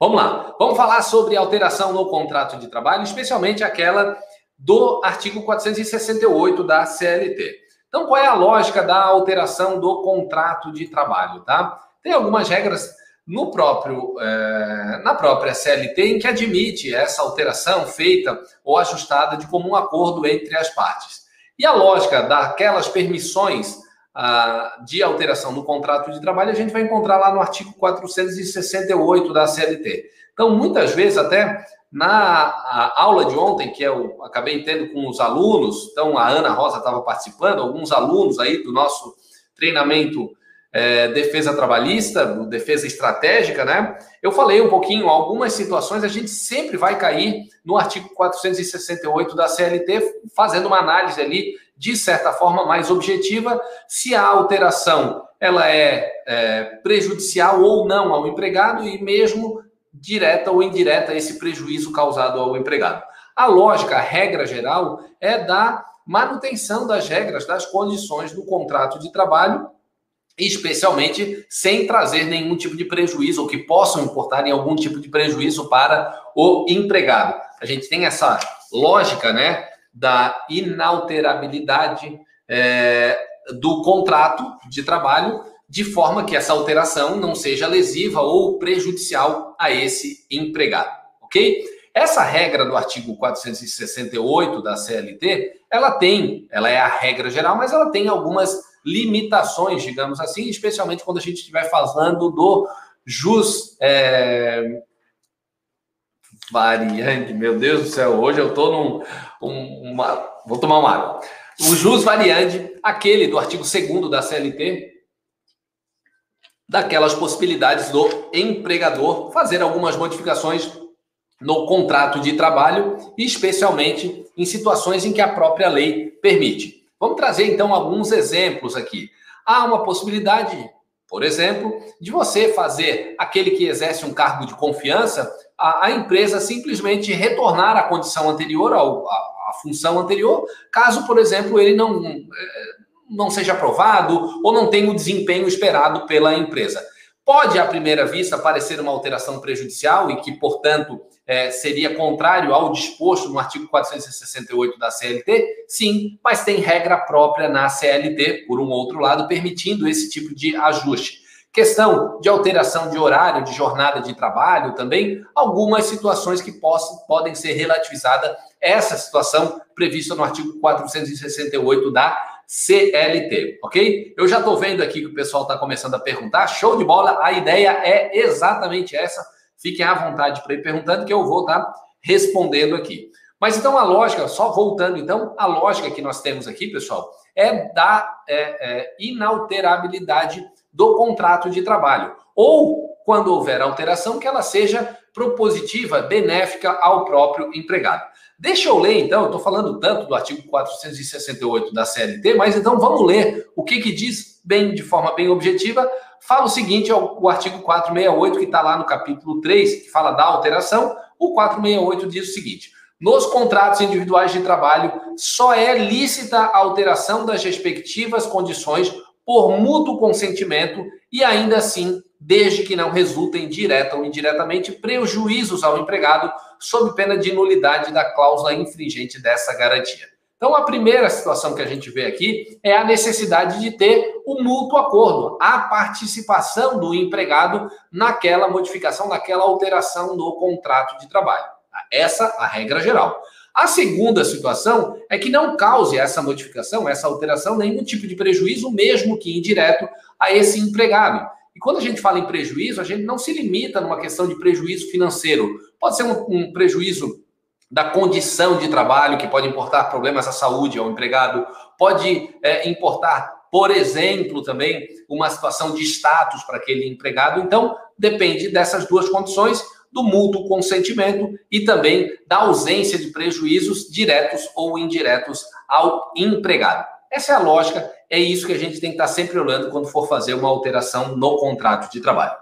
Vamos lá. Vamos falar sobre alteração no contrato de trabalho, especialmente aquela do artigo 468 da CLT. Então, qual é a lógica da alteração do contrato de trabalho, tá? Tem algumas regras no próprio, é, na própria CLT em que admite essa alteração feita ou ajustada de comum acordo entre as partes. E a lógica daquelas permissões de alteração no contrato de trabalho a gente vai encontrar lá no artigo 468 da CLT. Então, muitas vezes, até na aula de ontem, que eu acabei tendo com os alunos, então a Ana Rosa estava participando, alguns alunos aí do nosso treinamento é, defesa trabalhista, defesa estratégica, né? Eu falei um pouquinho, algumas situações a gente sempre vai cair no artigo 468 da CLT, fazendo uma análise ali, de certa forma, mais objetiva, se a alteração ela é, é prejudicial ou não ao empregado e mesmo direta ou indireta esse prejuízo causado ao empregado. A lógica, a regra geral, é da manutenção das regras, das condições do contrato de trabalho especialmente sem trazer nenhum tipo de prejuízo ou que possam importar em algum tipo de prejuízo para o empregado. A gente tem essa lógica, né, da inalterabilidade é, do contrato de trabalho, de forma que essa alteração não seja lesiva ou prejudicial a esse empregado, ok? Essa regra do artigo 468 da CLT, ela tem, ela é a regra geral, mas ela tem algumas limitações, digamos assim, especialmente quando a gente estiver falando do jus é... variante. Meu Deus do céu, hoje eu estou num. Um, uma... Vou tomar uma água. O jus variante, aquele do artigo 2 da CLT, daquelas possibilidades do empregador fazer algumas modificações no contrato de trabalho, especialmente em situações em que a própria lei permite. Vamos trazer então alguns exemplos aqui. Há uma possibilidade, por exemplo, de você fazer aquele que exerce um cargo de confiança, a, a empresa simplesmente retornar à condição anterior, à, à função anterior, caso, por exemplo, ele não, eh, não seja aprovado ou não tenha o desempenho esperado pela empresa. Pode, à primeira vista, parecer uma alteração prejudicial e que, portanto, é, seria contrário ao disposto no artigo 468 da CLT? Sim, mas tem regra própria na CLT, por um outro lado, permitindo esse tipo de ajuste. Questão de alteração de horário, de jornada de trabalho também, algumas situações que possam, podem ser relativizadas essa situação prevista no artigo 468 da CLT, ok? Eu já estou vendo aqui que o pessoal está começando a perguntar, show de bola, a ideia é exatamente essa Fiquem à vontade para ir perguntando que eu vou estar tá respondendo aqui. Mas então a lógica, só voltando então, a lógica que nós temos aqui, pessoal, é da é, é, inalterabilidade do contrato de trabalho. Ou, quando houver alteração, que ela seja propositiva, benéfica ao próprio empregado. Deixa eu ler, então, eu estou falando tanto do artigo 468 da CLT, mas então vamos ler o que, que diz bem, de forma bem objetiva, fala o seguinte, é o, artigo 468, que está lá no capítulo 3, que fala da alteração. O 468 diz o seguinte: nos contratos individuais de trabalho, só é lícita a alteração das respectivas condições por mútuo consentimento e ainda assim, desde que não resultem direta ou indiretamente prejuízos ao empregado, sob pena de nulidade da cláusula infringente dessa garantia. Então, a primeira situação que a gente vê aqui é a necessidade de ter um mútuo acordo, a participação do empregado naquela modificação, naquela alteração no contrato de trabalho. Essa a regra geral. A segunda situação é que não cause essa modificação, essa alteração, nenhum tipo de prejuízo, mesmo que indireto, a esse empregado. E quando a gente fala em prejuízo, a gente não se limita numa questão de prejuízo financeiro. Pode ser um, um prejuízo da condição de trabalho, que pode importar problemas à saúde ao empregado, pode é, importar, por exemplo, também uma situação de status para aquele empregado. Então, depende dessas duas condições, do mútuo consentimento e também da ausência de prejuízos diretos ou indiretos ao empregado. Essa é a lógica, é isso que a gente tem que estar sempre olhando quando for fazer uma alteração no contrato de trabalho.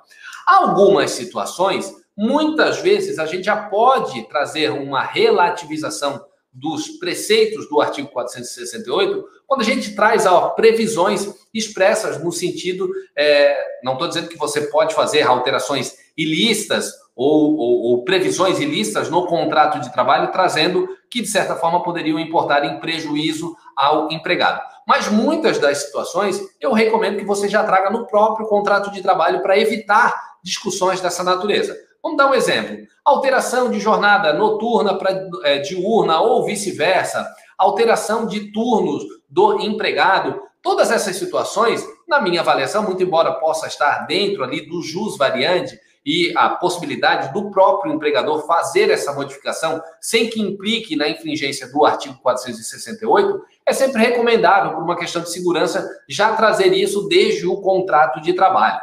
Algumas situações Muitas vezes a gente já pode trazer uma relativização dos preceitos do artigo 468 quando a gente traz ó, previsões expressas no sentido, é, não estou dizendo que você pode fazer alterações ilícitas ou, ou, ou, previsões ilícitas no contrato de trabalho, trazendo que, de certa forma, poderiam importar em prejuízo ao empregado. Mas muitas das situações eu recomendo que você já traga no próprio contrato de trabalho para evitar discussões dessa natureza. Vamos dar um exemplo: alteração de jornada noturna para é, diurna ou vice-versa, alteração de turnos do empregado. Todas essas situações, na minha avaliação, muito embora possa estar dentro ali do jus variante, e a possibilidade do próprio empregador fazer essa modificação sem que implique na infringência do artigo 468, é sempre recomendável, por uma questão de segurança, já trazer isso desde o contrato de trabalho.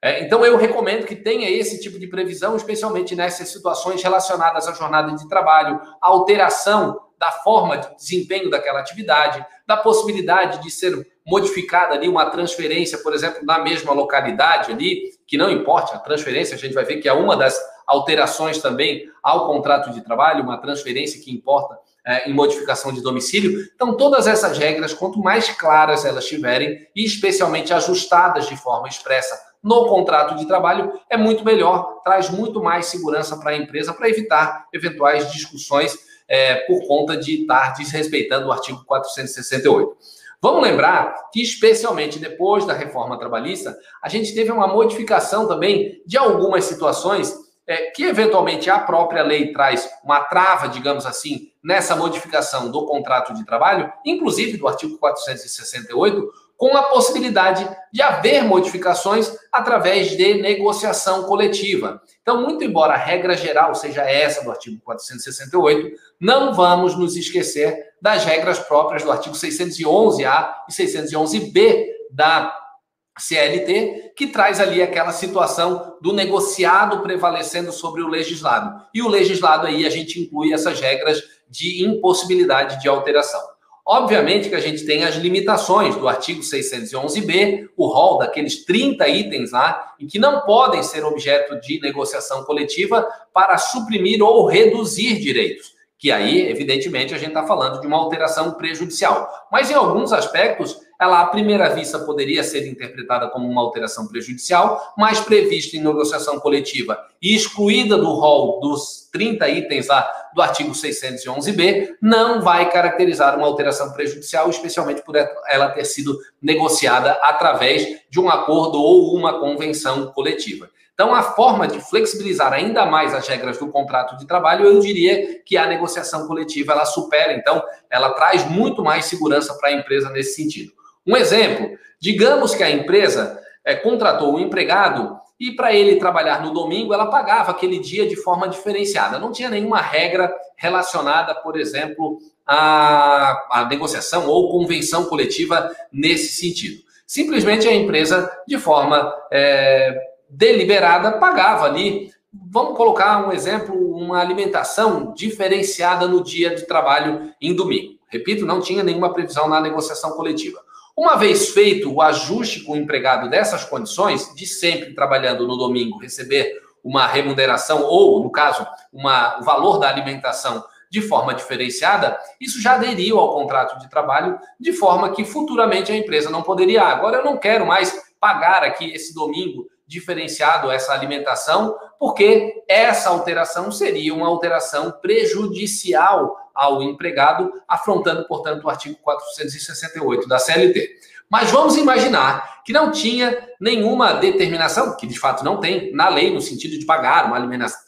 É, então, eu recomendo que tenha esse tipo de previsão, especialmente nessas situações relacionadas à jornada de trabalho, alteração da forma de desempenho daquela atividade, da possibilidade de ser modificada ali uma transferência, por exemplo, na mesma localidade ali, que não importa a transferência, a gente vai ver que é uma das alterações também ao contrato de trabalho, uma transferência que importa é, em modificação de domicílio. Então, todas essas regras, quanto mais claras elas tiverem, e especialmente ajustadas de forma expressa no contrato de trabalho, é muito melhor, traz muito mais segurança para a empresa para evitar eventuais discussões é, por conta de estar desrespeitando o artigo 468. Vamos lembrar que, especialmente depois da reforma trabalhista, a gente teve uma modificação também de algumas situações é, que, eventualmente, a própria lei traz uma trava, digamos assim, nessa modificação do contrato de trabalho, inclusive do artigo 468, com a possibilidade de haver modificações através de negociação coletiva. Então, muito embora a regra geral seja essa do artigo 468, não vamos nos esquecer das regras próprias do artigo 611-A e 611-B da CLT, que traz ali aquela situação do negociado prevalecendo sobre o legislado. E o legislado aí a gente inclui essas regras de impossibilidade de alteração. Obviamente que a gente tem as limitações do artigo 611b, o rol daqueles 30 itens lá, em que não podem ser objeto de negociação coletiva para suprimir ou reduzir direitos. Que aí, evidentemente, a gente está falando de uma alteração prejudicial. Mas em alguns aspectos, ela à primeira vista poderia ser interpretada como uma alteração prejudicial, mas prevista em negociação coletiva e excluída do rol dos 30 itens lá do artigo 611b, não vai caracterizar uma alteração prejudicial, especialmente por ela ter sido negociada através de um acordo ou uma convenção coletiva. Então, a forma de flexibilizar ainda mais as regras do contrato de trabalho, eu diria que a negociação coletiva ela supera, então, ela traz muito mais segurança para a empresa nesse sentido. Um exemplo: digamos que a empresa é, contratou um empregado e para ele trabalhar no domingo, ela pagava aquele dia de forma diferenciada. Não tinha nenhuma regra relacionada, por exemplo, à, à negociação ou convenção coletiva nesse sentido. Simplesmente a empresa, de forma é, deliberada, pagava ali. Vamos colocar um exemplo, uma alimentação diferenciada no dia de trabalho em domingo. Repito, não tinha nenhuma previsão na negociação coletiva. Uma vez feito o ajuste com o empregado dessas condições, de sempre trabalhando no domingo, receber uma remuneração ou, no caso, uma, o valor da alimentação de forma diferenciada, isso já aderiu ao contrato de trabalho, de forma que futuramente a empresa não poderia. Ah, agora eu não quero mais pagar aqui esse domingo diferenciado essa alimentação, porque essa alteração seria uma alteração prejudicial ao empregado, afrontando, portanto, o artigo 468 da CLT. Mas vamos imaginar que não tinha nenhuma determinação, que de fato não tem, na lei, no sentido de pagar uma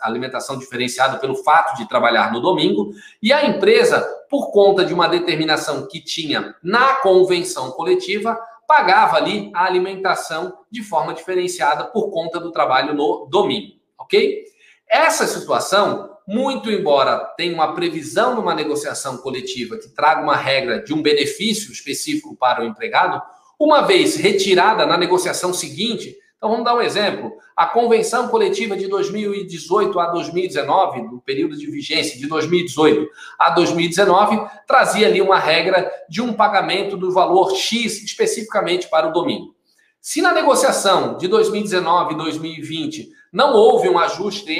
alimentação diferenciada pelo fato de trabalhar no domingo, e a empresa, por conta de uma determinação que tinha na convenção coletiva, pagava ali a alimentação de forma diferenciada por conta do trabalho no domingo, ok? Essa situação, muito embora tenha uma previsão numa negociação coletiva que traga uma regra de um benefício específico para o empregado, uma vez retirada na negociação seguinte, então vamos dar um exemplo. A convenção coletiva de 2018 a 2019, no período de vigência de 2018 a 2019, trazia ali uma regra de um pagamento do valor X especificamente para o domingo. Se na negociação de 2019 e 2020 não houve um ajuste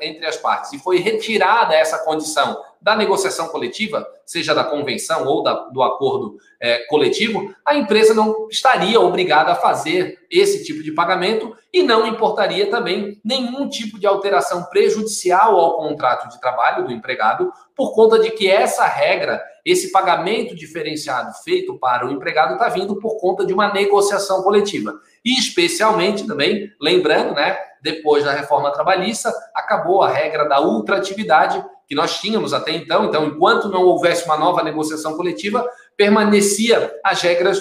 entre as partes e foi retirada essa condição da negociação coletiva, seja da convenção ou da, do acordo é, coletivo, a empresa não estaria obrigada a fazer esse tipo de pagamento e não importaria também nenhum tipo de alteração prejudicial ao contrato de trabalho do empregado, por conta de que essa regra, esse pagamento diferenciado feito para o empregado, está vindo por conta de uma negociação coletiva. E especialmente também, lembrando, né, depois da reforma trabalhista, acabou a regra da ultratividade que nós tínhamos até então. Então, enquanto não houvesse uma nova negociação coletiva, permanecia as regras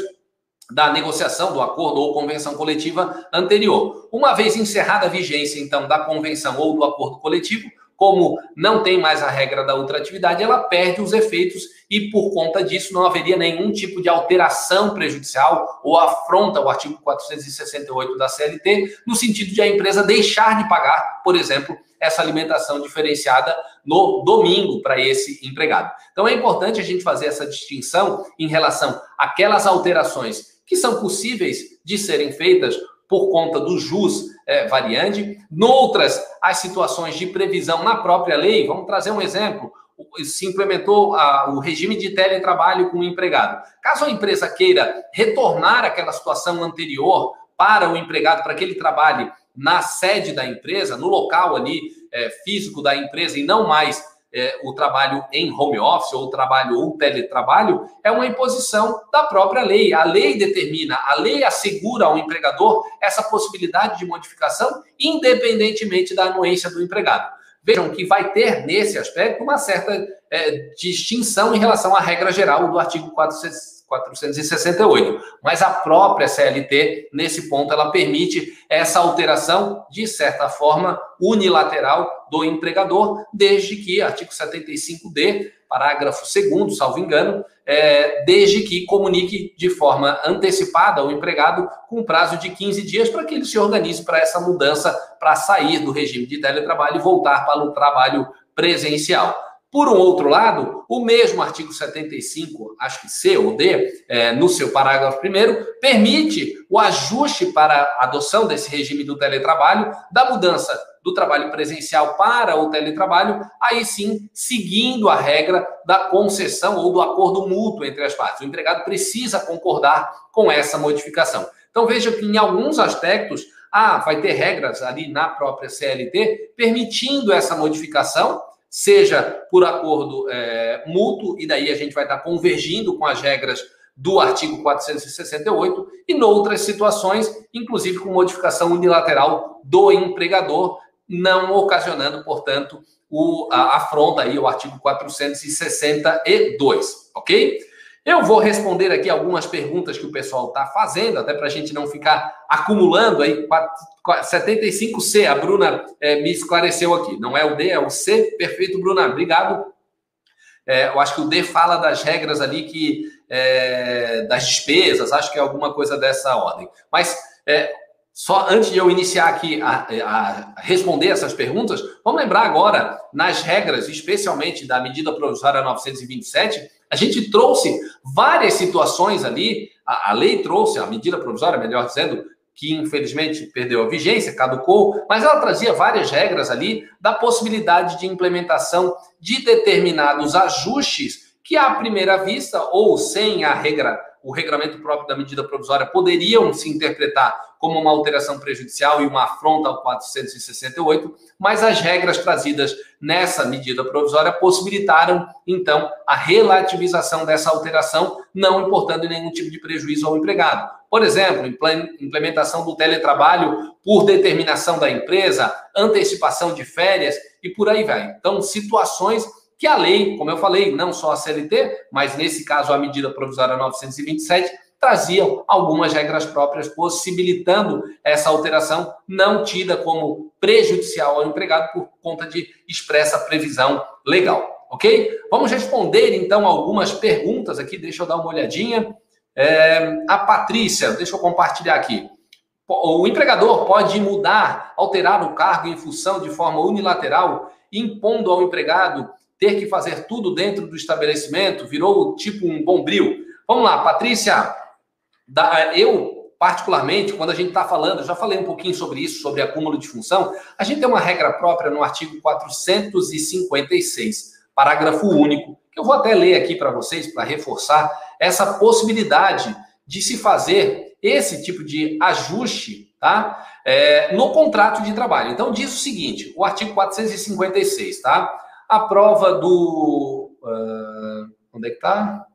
da negociação, do acordo ou convenção coletiva anterior. Uma vez encerrada a vigência, então, da convenção ou do acordo coletivo, como não tem mais a regra da ultratividade, ela perde os efeitos e, por conta disso, não haveria nenhum tipo de alteração prejudicial ou afronta o artigo 468 da CLT, no sentido de a empresa deixar de pagar, por exemplo, essa alimentação diferenciada no domingo para esse empregado. Então é importante a gente fazer essa distinção em relação àquelas alterações que são possíveis de serem feitas por conta do jus é, variante. Noutras, as situações de previsão na própria lei, vamos trazer um exemplo. Se implementou a, o regime de teletrabalho com o empregado. Caso a empresa queira retornar àquela situação anterior para o empregado, para que ele trabalhe na sede da empresa, no local ali é, físico da empresa e não mais é, o trabalho em home office ou trabalho ou teletrabalho é uma imposição da própria lei. A lei determina, a lei assegura ao empregador essa possibilidade de modificação, independentemente da anuência do empregado. Vejam que vai ter, nesse aspecto, uma certa é, distinção em relação à regra geral do artigo 468. Mas a própria CLT, nesse ponto, ela permite essa alteração, de certa forma, unilateral do empregador, desde que, artigo 75D, parágrafo 2, salvo engano, é, desde que comunique de forma antecipada ao empregado com prazo de 15 dias para que ele se organize para essa mudança, para sair do regime de teletrabalho e voltar para o trabalho presencial. Por um outro lado, o mesmo artigo 75, acho que C ou D, é, no seu parágrafo primeiro, permite o ajuste para a adoção desse regime do teletrabalho, da mudança do trabalho presencial para o teletrabalho, aí sim, seguindo a regra da concessão ou do acordo mútuo entre as partes. O empregado precisa concordar com essa modificação. Então veja que em alguns aspectos, ah, vai ter regras ali na própria CLT permitindo essa modificação, seja por acordo é, mútuo, e daí a gente vai estar convergindo com as regras do artigo 468, e noutras situações, inclusive com modificação unilateral do empregador, não ocasionando, portanto, o, a afronta aí o artigo 462, ok? Eu vou responder aqui algumas perguntas que o pessoal está fazendo, até para a gente não ficar acumulando aí. 75C, a Bruna é, me esclareceu aqui. Não é o D, é o C. Perfeito, Bruna. Obrigado. É, eu acho que o D fala das regras ali que é, das despesas, acho que é alguma coisa dessa ordem. Mas é, só antes de eu iniciar aqui a, a, responder essas perguntas, vamos lembrar agora nas regras, especialmente da medida provisória 927 a gente trouxe várias situações ali, a, a lei trouxe, a medida provisória, melhor dizendo, que infelizmente perdeu a vigência, caducou, mas ela trazia várias regras ali da possibilidade de implementação de determinados ajustes que, à primeira vista, ou sem a regra o regramento próprio da medida provisória poderiam se interpretar como uma alteração prejudicial e uma afronta ao 468, mas as regras trazidas nessa medida provisória possibilitaram, então, a relativização dessa alteração, não importando nenhum tipo de prejuízo ao empregado. Por exemplo, implementação do teletrabalho por determinação da empresa, antecipação de férias e por aí vai. Então, situações que a lei, como eu falei, não só a CLT, mas nesse caso a medida provisória 927, traziam algumas regras próprias possibilitando essa alteração não tida como prejudicial ao empregado por conta de expressa previsão legal, ok? Vamos responder então algumas perguntas aqui, deixa eu dar uma olhadinha. É, a Patrícia, deixa eu compartilhar aqui. O empregador pode mudar, alterar o cargo em função de forma unilateral, impondo ao empregado ter que fazer tudo dentro do estabelecimento, virou tipo um bombril. Vamos lá, Patrícia. eu, particularmente, quando a gente está falando, já falei um pouquinho sobre isso, sobre acúmulo de função, a gente tem uma regra própria no artigo 456, parágrafo único, que eu vou até ler aqui para vocês para reforçar essa possibilidade de se fazer esse tipo de ajuste tá? É, no contrato de trabalho. Então, diz o seguinte: o artigo 456, tá? A prova do. Uh, onde é que está?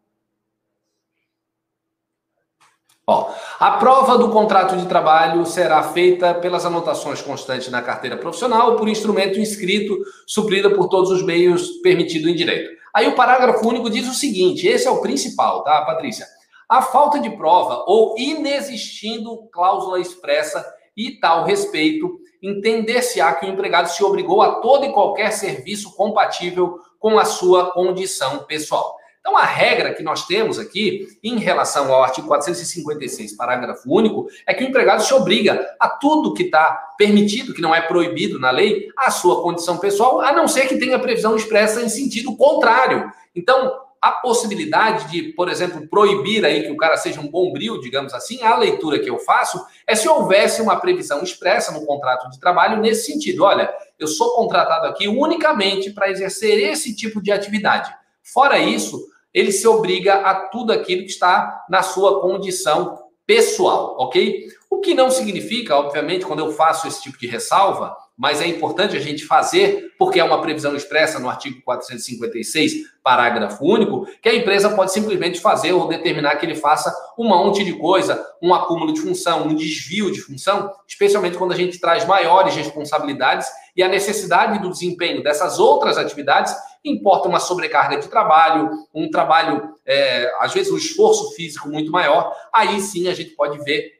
Ó, a prova do contrato de trabalho será feita pelas anotações constantes na carteira profissional ou por instrumento inscrito, suprida por todos os meios permitidos em direito. Aí o parágrafo único diz o seguinte: esse é o principal, tá, Patrícia? A falta de prova ou inexistindo cláusula expressa e tal respeito, entender-se-á que o empregado se obrigou a todo e qualquer serviço compatível com a sua condição pessoal. Então, a regra que nós temos aqui, em relação ao artigo 456, parágrafo único, é que o empregado se obriga a tudo que está permitido, que não é proibido na lei, a sua condição pessoal, a não ser que tenha previsão expressa em sentido contrário. Então, a possibilidade de, por exemplo, proibir aí que o cara seja um bombril, digamos assim, a leitura que eu faço é se houvesse uma previsão expressa no contrato de trabalho nesse sentido. Olha, eu sou contratado aqui unicamente para exercer esse tipo de atividade. Fora isso, ele se obriga a tudo aquilo que está na sua condição pessoal, ok? O que não significa, obviamente, quando eu faço esse tipo de ressalva, mas é importante a gente fazer, porque é uma previsão expressa no artigo 456, parágrafo único, que a empresa pode simplesmente fazer ou determinar que ele faça um monte de coisa, um acúmulo de função, um desvio de função, especialmente quando a gente traz maiores responsabilidades e a necessidade do desempenho dessas outras atividades importa uma sobrecarga de trabalho, um trabalho, é, às vezes, um esforço físico muito maior, aí sim a gente pode ver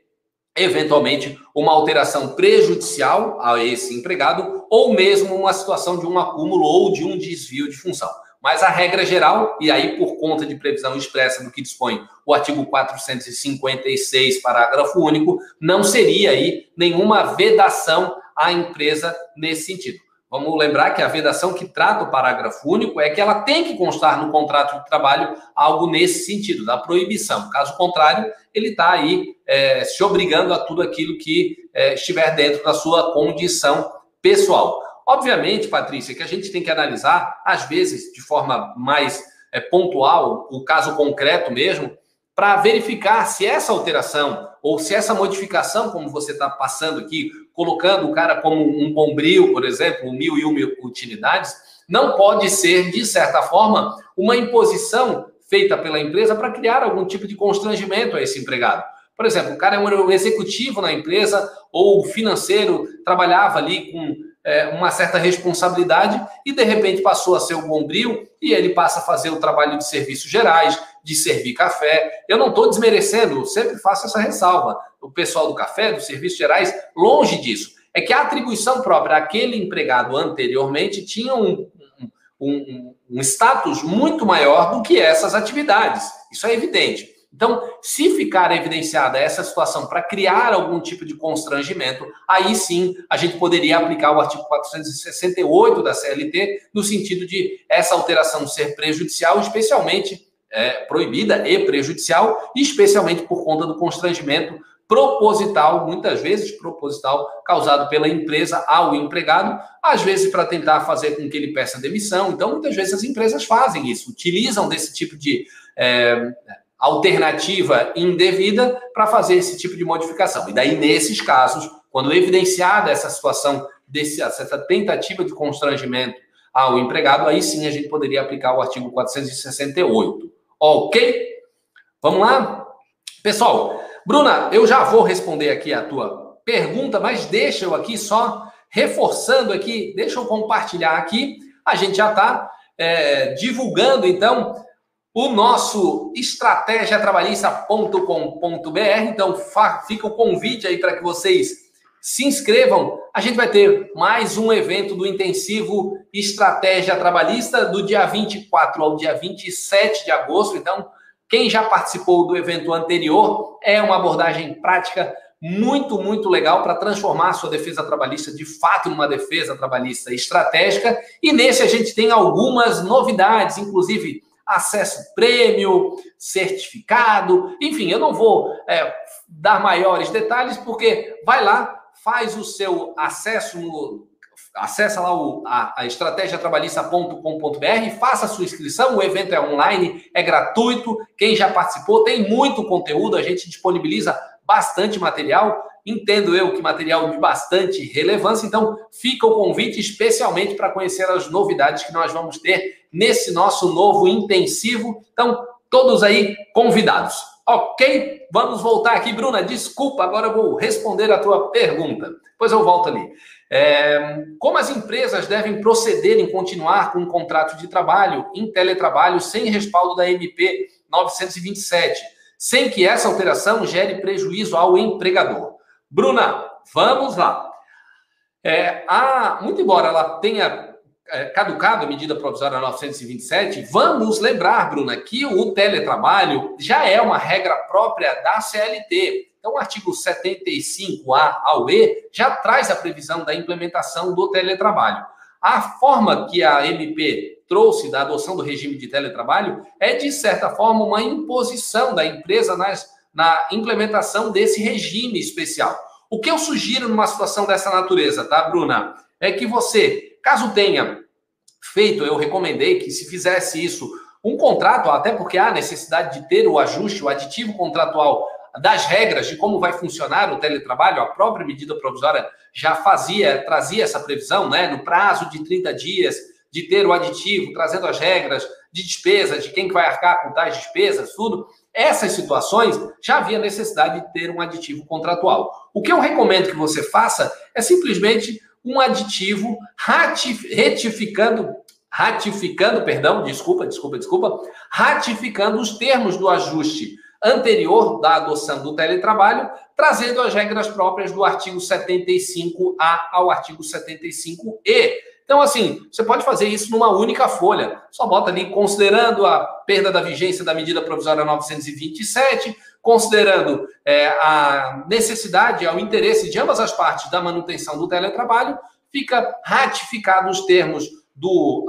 eventualmente uma alteração prejudicial a esse empregado ou mesmo uma situação de um acúmulo ou de um desvio de função. Mas a regra geral, e aí por conta de previsão expressa do que dispõe o artigo 456, parágrafo único, não seria aí nenhuma vedação à empresa nesse sentido. Vamos lembrar que a vedação que trata o parágrafo único é que ela tem que constar no contrato de trabalho algo nesse sentido, da proibição. Caso contrário, ele está aí é, se obrigando a tudo aquilo que é, estiver dentro da sua condição pessoal. Obviamente, Patrícia, que a gente tem que analisar, às vezes, de forma mais é, pontual, o caso concreto mesmo, para verificar se essa alteração ou se essa modificação, como você está passando aqui, colocando o cara como um bombril, por exemplo, mil e uma utilidades, não pode ser, de certa forma, uma imposição feita pela empresa para criar algum tipo de constrangimento a esse empregado. Por exemplo, o cara é um executivo na empresa ou financeiro, trabalhava ali com é, uma certa responsabilidade e de repente passou a ser o bombril e ele passa a fazer o trabalho de serviços gerais, de servir café. Eu não estou desmerecendo, sempre faço essa ressalva. O pessoal do café, dos serviços gerais, longe disso. É que a atribuição própria àquele empregado anteriormente tinha um, um, um, um status muito maior do que essas atividades. Isso é evidente. Então, se ficar evidenciada essa situação para criar algum tipo de constrangimento, aí sim a gente poderia aplicar o artigo 468 da CLT, no sentido de essa alteração ser prejudicial, especialmente é, proibida e prejudicial, especialmente por conta do constrangimento proposital, muitas vezes proposital, causado pela empresa ao empregado, às vezes para tentar fazer com que ele peça demissão. Então, muitas vezes as empresas fazem isso, utilizam desse tipo de é, alternativa indevida para fazer esse tipo de modificação. E daí, nesses casos, quando evidenciada essa situação, desse, essa tentativa de constrangimento ao empregado, aí sim a gente poderia aplicar o artigo 468. Ok? Vamos lá? Pessoal, Bruna, eu já vou responder aqui a tua pergunta, mas deixa eu aqui só reforçando aqui, deixa eu compartilhar aqui. A gente já está é, divulgando, então, o nosso estratégiatrabalhista.com.br. Então, fica o convite aí para que vocês se inscrevam. A gente vai ter mais um evento do intensivo Estratégia Trabalhista do dia 24 ao dia 27 de agosto. Então, quem já participou do evento anterior é uma abordagem prática muito, muito legal para transformar a sua defesa trabalhista de fato numa defesa trabalhista estratégica. E nesse a gente tem algumas novidades, inclusive acesso prêmio, certificado, enfim, eu não vou é, dar maiores detalhes, porque vai lá, faz o seu acesso no acessa lá o, a, a estratégiatrabalhista.com.br, faça a sua inscrição, o evento é online, é gratuito, quem já participou tem muito conteúdo, a gente disponibiliza bastante material, entendo eu que material de bastante relevância, então fica o convite especialmente para conhecer as novidades que nós vamos ter nesse nosso novo intensivo, então todos aí convidados. Ok? Vamos voltar aqui, Bruna. Desculpa, agora eu vou responder a tua pergunta. Depois eu volto ali. É, como as empresas devem proceder em continuar com um contrato de trabalho em teletrabalho sem respaldo da MP 927, sem que essa alteração gere prejuízo ao empregador? Bruna, vamos lá. É, a, muito embora ela tenha caducado a medida provisória 927, vamos lembrar, Bruna, que o teletrabalho já é uma regra própria da CLT. Então, o artigo 75A ao E já traz a previsão da implementação do teletrabalho. A forma que a MP trouxe da adoção do regime de teletrabalho é, de certa forma, uma imposição da empresa nas, na implementação desse regime especial. O que eu sugiro numa situação dessa natureza, tá, Bruna? É que você, caso tenha feito, eu recomendei que se fizesse isso, um contrato, até porque há necessidade de ter o ajuste, o aditivo contratual das regras de como vai funcionar o teletrabalho, a própria medida provisória já fazia, trazia essa previsão, né, no prazo de 30 dias, de ter o aditivo, trazendo as regras de despesa, de quem que vai arcar com tais despesas, tudo. Essas situações já havia necessidade de ter um aditivo contratual. O que eu recomendo que você faça é simplesmente um aditivo ratificando, ratificando, perdão, desculpa, desculpa, desculpa, ratificando os termos do ajuste anterior da adoção do teletrabalho, trazendo as regras próprias do artigo 75A ao artigo 75E. Então, assim, você pode fazer isso numa única folha. Só bota ali, considerando a perda da vigência da medida provisória 927, considerando é, a necessidade, o interesse de ambas as partes da manutenção do teletrabalho, fica ratificado os termos do,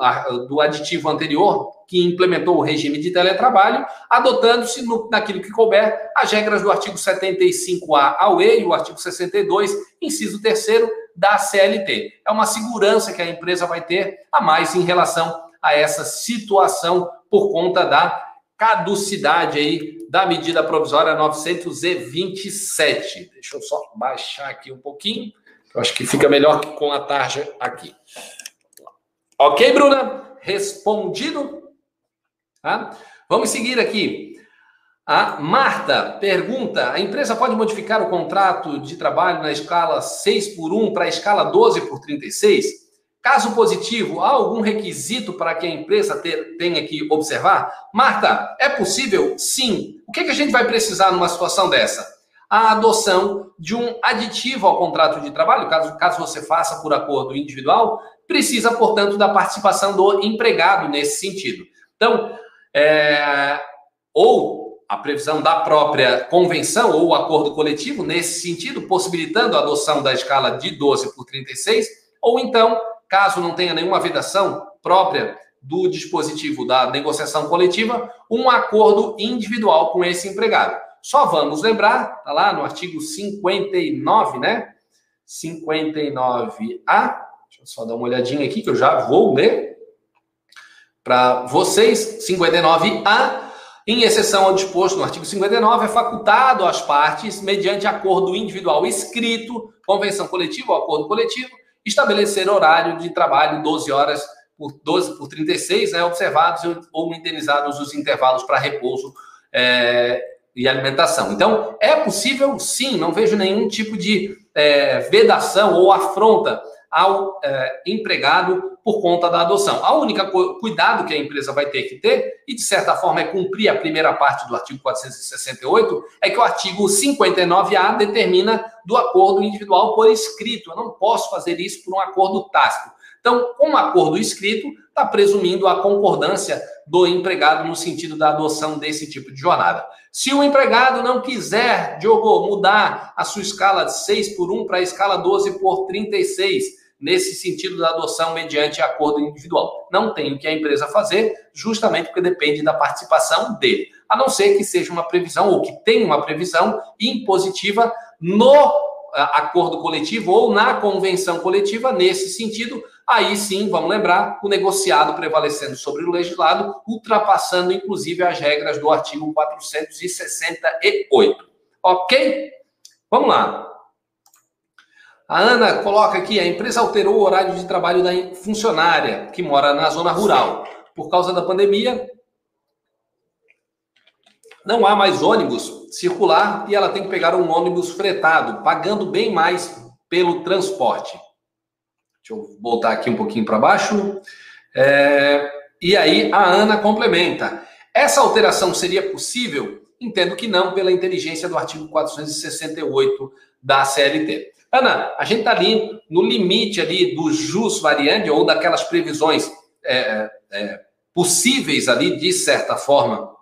do aditivo anterior, que implementou o regime de teletrabalho, adotando-se naquilo que couber as regras do artigo 75A ao E e o artigo 62, inciso 3 da CLT. É uma segurança que a empresa vai ter a mais em relação a essa situação por conta da caducidade aí da medida provisória 927. Deixa eu só baixar aqui um pouquinho, eu acho que fica melhor com a tarja aqui. Ok, Bruna? Respondido? Tá? Vamos seguir aqui. A Marta pergunta: a empresa pode modificar o contrato de trabalho na escala 6 por 1 para a escala 12 por 36? Caso positivo, há algum requisito para que a empresa ter, tenha que observar? Marta, é possível? Sim. O que, é que a gente vai precisar numa situação dessa? A adoção de um aditivo ao contrato de trabalho, caso, caso você faça por acordo individual, precisa, portanto, da participação do empregado nesse sentido. Então, é, ou a previsão da própria convenção ou acordo coletivo nesse sentido, possibilitando a adoção da escala de 12 por 36, ou então, caso não tenha nenhuma vedação própria do dispositivo da negociação coletiva, um acordo individual com esse empregado. Só vamos lembrar, tá lá no artigo 59, né? 59A, Deixa eu só dar uma olhadinha aqui que eu já vou ler para vocês. 59A, em exceção ao disposto no artigo 59, é facultado às partes, mediante acordo individual escrito, convenção coletiva ou acordo coletivo, estabelecer horário de trabalho 12 horas por 12 por 36, né, observados ou indenizados os intervalos para repouso é, e alimentação. Então, é possível, sim, não vejo nenhum tipo de é, vedação ou afronta ao é, empregado por conta da adoção. A única cuidado que a empresa vai ter que ter, e de certa forma é cumprir a primeira parte do artigo 468, é que o artigo 59A determina do acordo individual por escrito. Eu não posso fazer isso por um acordo tácito. Então, com um acordo escrito, está presumindo a concordância do empregado no sentido da adoção desse tipo de jornada. Se o empregado não quiser, Diogo, mudar a sua escala de 6 por 1 para a escala 12 por 36, nesse sentido da adoção mediante acordo individual. Não tem o que a empresa fazer, justamente porque depende da participação dele. A não ser que seja uma previsão, ou que tenha uma previsão impositiva no acordo coletivo ou na convenção coletiva, nesse sentido, aí sim, vamos lembrar, o negociado prevalecendo sobre o legislado, ultrapassando inclusive as regras do artigo 468. Ok? Vamos lá. A Ana coloca aqui: a empresa alterou o horário de trabalho da funcionária que mora na zona rural. Por causa da pandemia, não há mais ônibus circular e ela tem que pegar um ônibus fretado, pagando bem mais pelo transporte. Deixa eu voltar aqui um pouquinho para baixo. É, e aí a Ana complementa. Essa alteração seria possível? Entendo que não, pela inteligência do artigo 468 da CLT. Ana, a gente está ali no limite ali do jus variante ou daquelas previsões é, é, possíveis ali, de certa forma,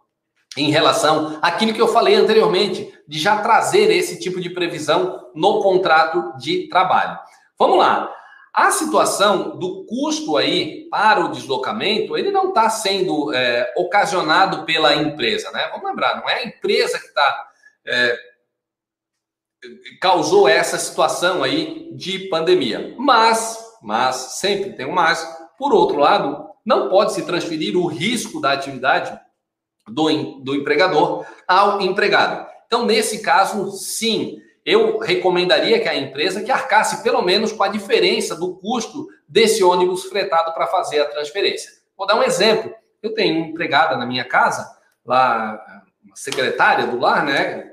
em relação àquilo que eu falei anteriormente, de já trazer esse tipo de previsão no contrato de trabalho. Vamos lá. A situação do custo aí para o deslocamento, ele não está sendo é, ocasionado pela empresa, né? Vamos lembrar, não é a empresa que está é, causou essa situação aí de pandemia. Mas, mas sempre tem um mas. Por outro lado, não pode se transferir o risco da atividade do, do empregador ao empregado. Então, nesse caso, sim, eu recomendaria que a empresa que arcasse pelo menos com a diferença do custo desse ônibus fretado para fazer a transferência. Vou dar um exemplo. Eu tenho uma empregada na minha casa, lá, uma secretária do lar, né?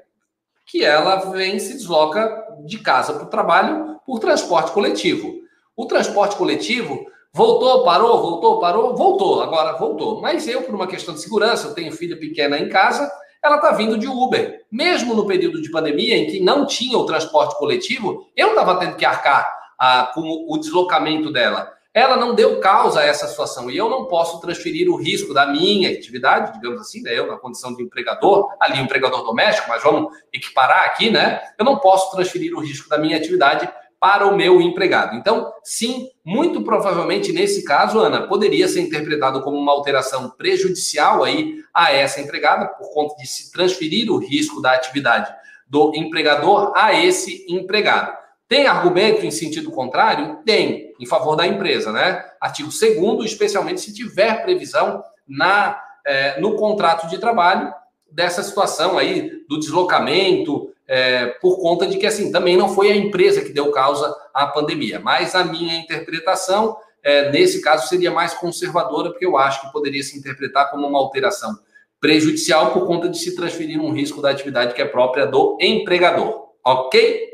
Que ela vem se desloca de casa para o trabalho por transporte coletivo. O transporte coletivo Voltou, parou, voltou, parou, voltou. Agora voltou. Mas eu, por uma questão de segurança, eu tenho filha pequena em casa, ela está vindo de Uber. Mesmo no período de pandemia, em que não tinha o transporte coletivo, eu estava tendo que arcar ah, com o deslocamento dela. Ela não deu causa a essa situação e eu não posso transferir o risco da minha atividade, digamos assim, né? eu na condição de empregador, ali empregador doméstico, mas vamos equiparar aqui, né? Eu não posso transferir o risco da minha atividade para o meu empregado. Então, sim, muito provavelmente nesse caso, Ana, poderia ser interpretado como uma alteração prejudicial aí a essa empregada, por conta de se transferir o risco da atividade do empregador a esse empregado. Tem argumento em sentido contrário? Tem, em favor da empresa, né? Artigo 2 especialmente se tiver previsão na, é, no contrato de trabalho dessa situação aí do deslocamento, é, por conta de que, assim, também não foi a empresa que deu causa à pandemia. Mas a minha interpretação, é, nesse caso, seria mais conservadora, porque eu acho que poderia se interpretar como uma alteração prejudicial por conta de se transferir um risco da atividade que é própria do empregador. Ok?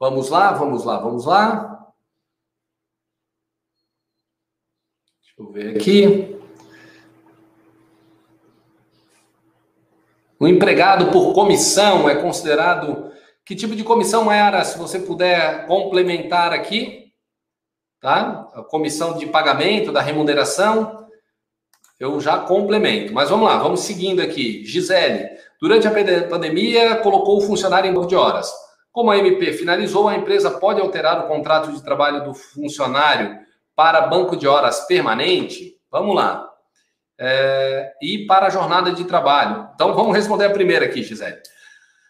Vamos lá, vamos lá, vamos lá. Deixa eu ver aqui. O empregado por comissão é considerado. Que tipo de comissão, Mayara? Se você puder complementar aqui, tá? A comissão de pagamento da remuneração, eu já complemento. Mas vamos lá, vamos seguindo aqui. Gisele, durante a pandemia, colocou o funcionário em banco de horas. Como a MP finalizou, a empresa pode alterar o contrato de trabalho do funcionário para banco de horas permanente? Vamos lá é, e para a jornada de trabalho. Então, vamos responder a primeira aqui, Gisele.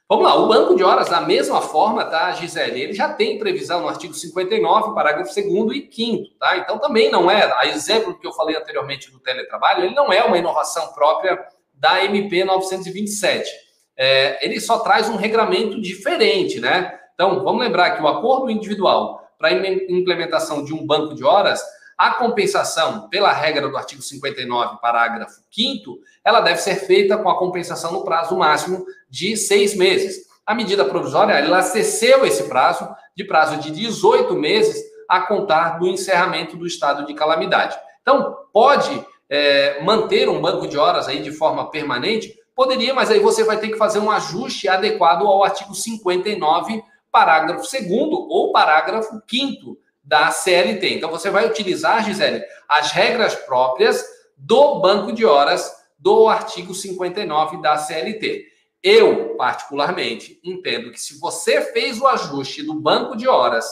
Vamos lá, o banco de horas, da mesma forma, tá, Gisele? Ele já tem previsão no artigo 59, parágrafo 2 e 5, tá? Então, também não é, a exemplo que eu falei anteriormente do teletrabalho, ele não é uma inovação própria da MP 927. É, ele só traz um regramento diferente, né? Então, vamos lembrar que o acordo individual para implementação de um banco de horas a compensação, pela regra do artigo 59, parágrafo 5 ela deve ser feita com a compensação no prazo máximo de seis meses. A medida provisória, ela acesseu esse prazo de prazo de 18 meses a contar do encerramento do estado de calamidade. Então, pode é, manter um banco de horas aí de forma permanente? Poderia, mas aí você vai ter que fazer um ajuste adequado ao artigo 59, parágrafo 2 ou parágrafo 5 da CLT. Então, você vai utilizar, Gisele, as regras próprias do banco de horas do artigo 59 da CLT. Eu, particularmente, entendo que se você fez o ajuste do banco de horas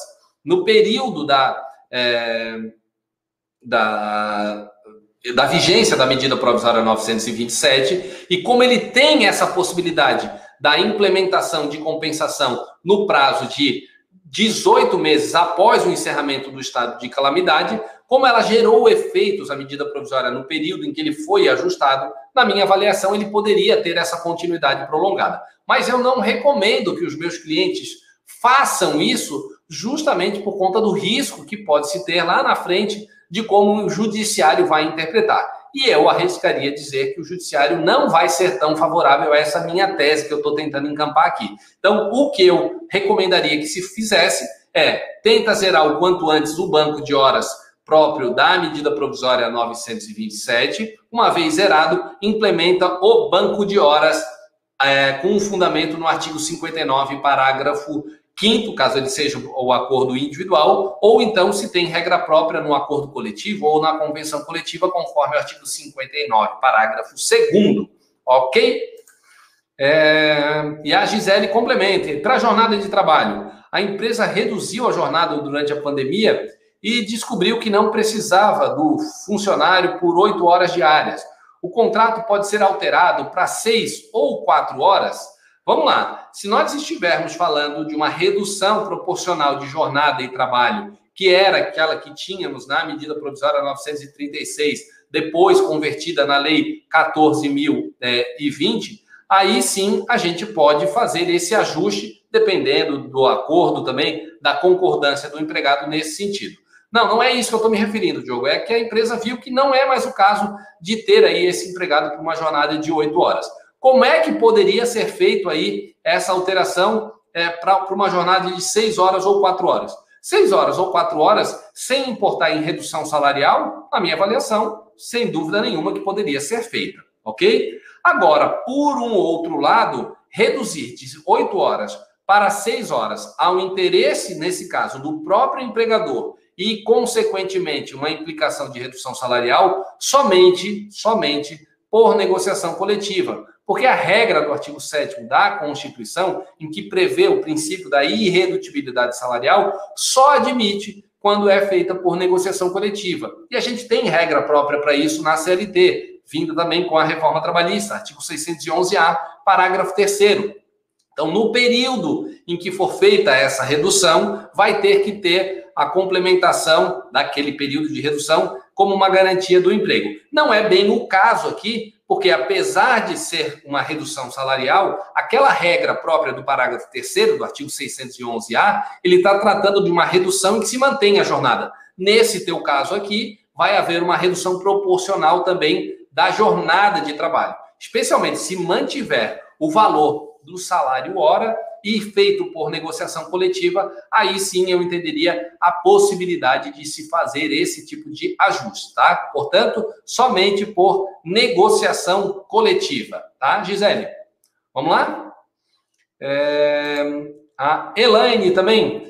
no período da, é, da, da vigência da medida provisória 927, e como ele tem essa possibilidade da implementação de compensação no prazo de 18 meses após o encerramento do estado de calamidade, como ela gerou efeitos, a medida provisória, no período em que ele foi ajustado, na minha avaliação, ele poderia ter essa continuidade prolongada. Mas eu não recomendo que os meus clientes façam isso justamente por conta do risco que pode se ter lá na frente de como o judiciário vai interpretar. E eu arriscaria dizer que o judiciário não vai ser tão favorável a essa minha tese que eu estou tentando encampar aqui. Então, o que eu recomendaria que se fizesse é tenta zerar o quanto antes o banco de horas próprio da medida provisória 927. Uma vez zerado, implementa o banco de horas é, com um fundamento no artigo 59, parágrafo Quinto, caso ele seja o acordo individual, ou então se tem regra própria no acordo coletivo ou na convenção coletiva, conforme o artigo 59, parágrafo 2 ok? É, e a Gisele complementa. Para a jornada de trabalho, a empresa reduziu a jornada durante a pandemia e descobriu que não precisava do funcionário por oito horas diárias. O contrato pode ser alterado para seis ou quatro horas Vamos lá. Se nós estivermos falando de uma redução proporcional de jornada e trabalho, que era aquela que tínhamos na medida provisória 936, depois convertida na lei 14.020, aí sim a gente pode fazer esse ajuste, dependendo do acordo também, da concordância do empregado nesse sentido. Não, não é isso que eu estou me referindo, Diogo. É que a empresa viu que não é mais o caso de ter aí esse empregado por uma jornada de oito horas. Como é que poderia ser feito aí essa alteração é, para uma jornada de seis horas ou quatro horas? Seis horas ou quatro horas, sem importar em redução salarial, na minha avaliação, sem dúvida nenhuma que poderia ser feita, ok? Agora, por um outro lado, reduzir de oito horas para seis horas ao interesse, nesse caso, do próprio empregador e, consequentemente, uma implicação de redução salarial, somente, somente por negociação coletiva. Porque a regra do artigo 7 da Constituição, em que prevê o princípio da irredutibilidade salarial, só admite quando é feita por negociação coletiva. E a gente tem regra própria para isso na CLT, vinda também com a reforma trabalhista, artigo 611-A, parágrafo 3. Então, no período em que for feita essa redução, vai ter que ter a complementação daquele período de redução como uma garantia do emprego. Não é bem o caso aqui, porque apesar de ser uma redução salarial, aquela regra própria do parágrafo 3 do artigo 611-A, ele está tratando de uma redução em que se mantém a jornada. Nesse teu caso aqui, vai haver uma redução proporcional também da jornada de trabalho, especialmente se mantiver o valor do salário hora e feito por negociação coletiva, aí sim eu entenderia a possibilidade de se fazer esse tipo de ajuste, tá? Portanto, somente por negociação coletiva, tá, Gisele? Vamos lá? É... A Elaine também.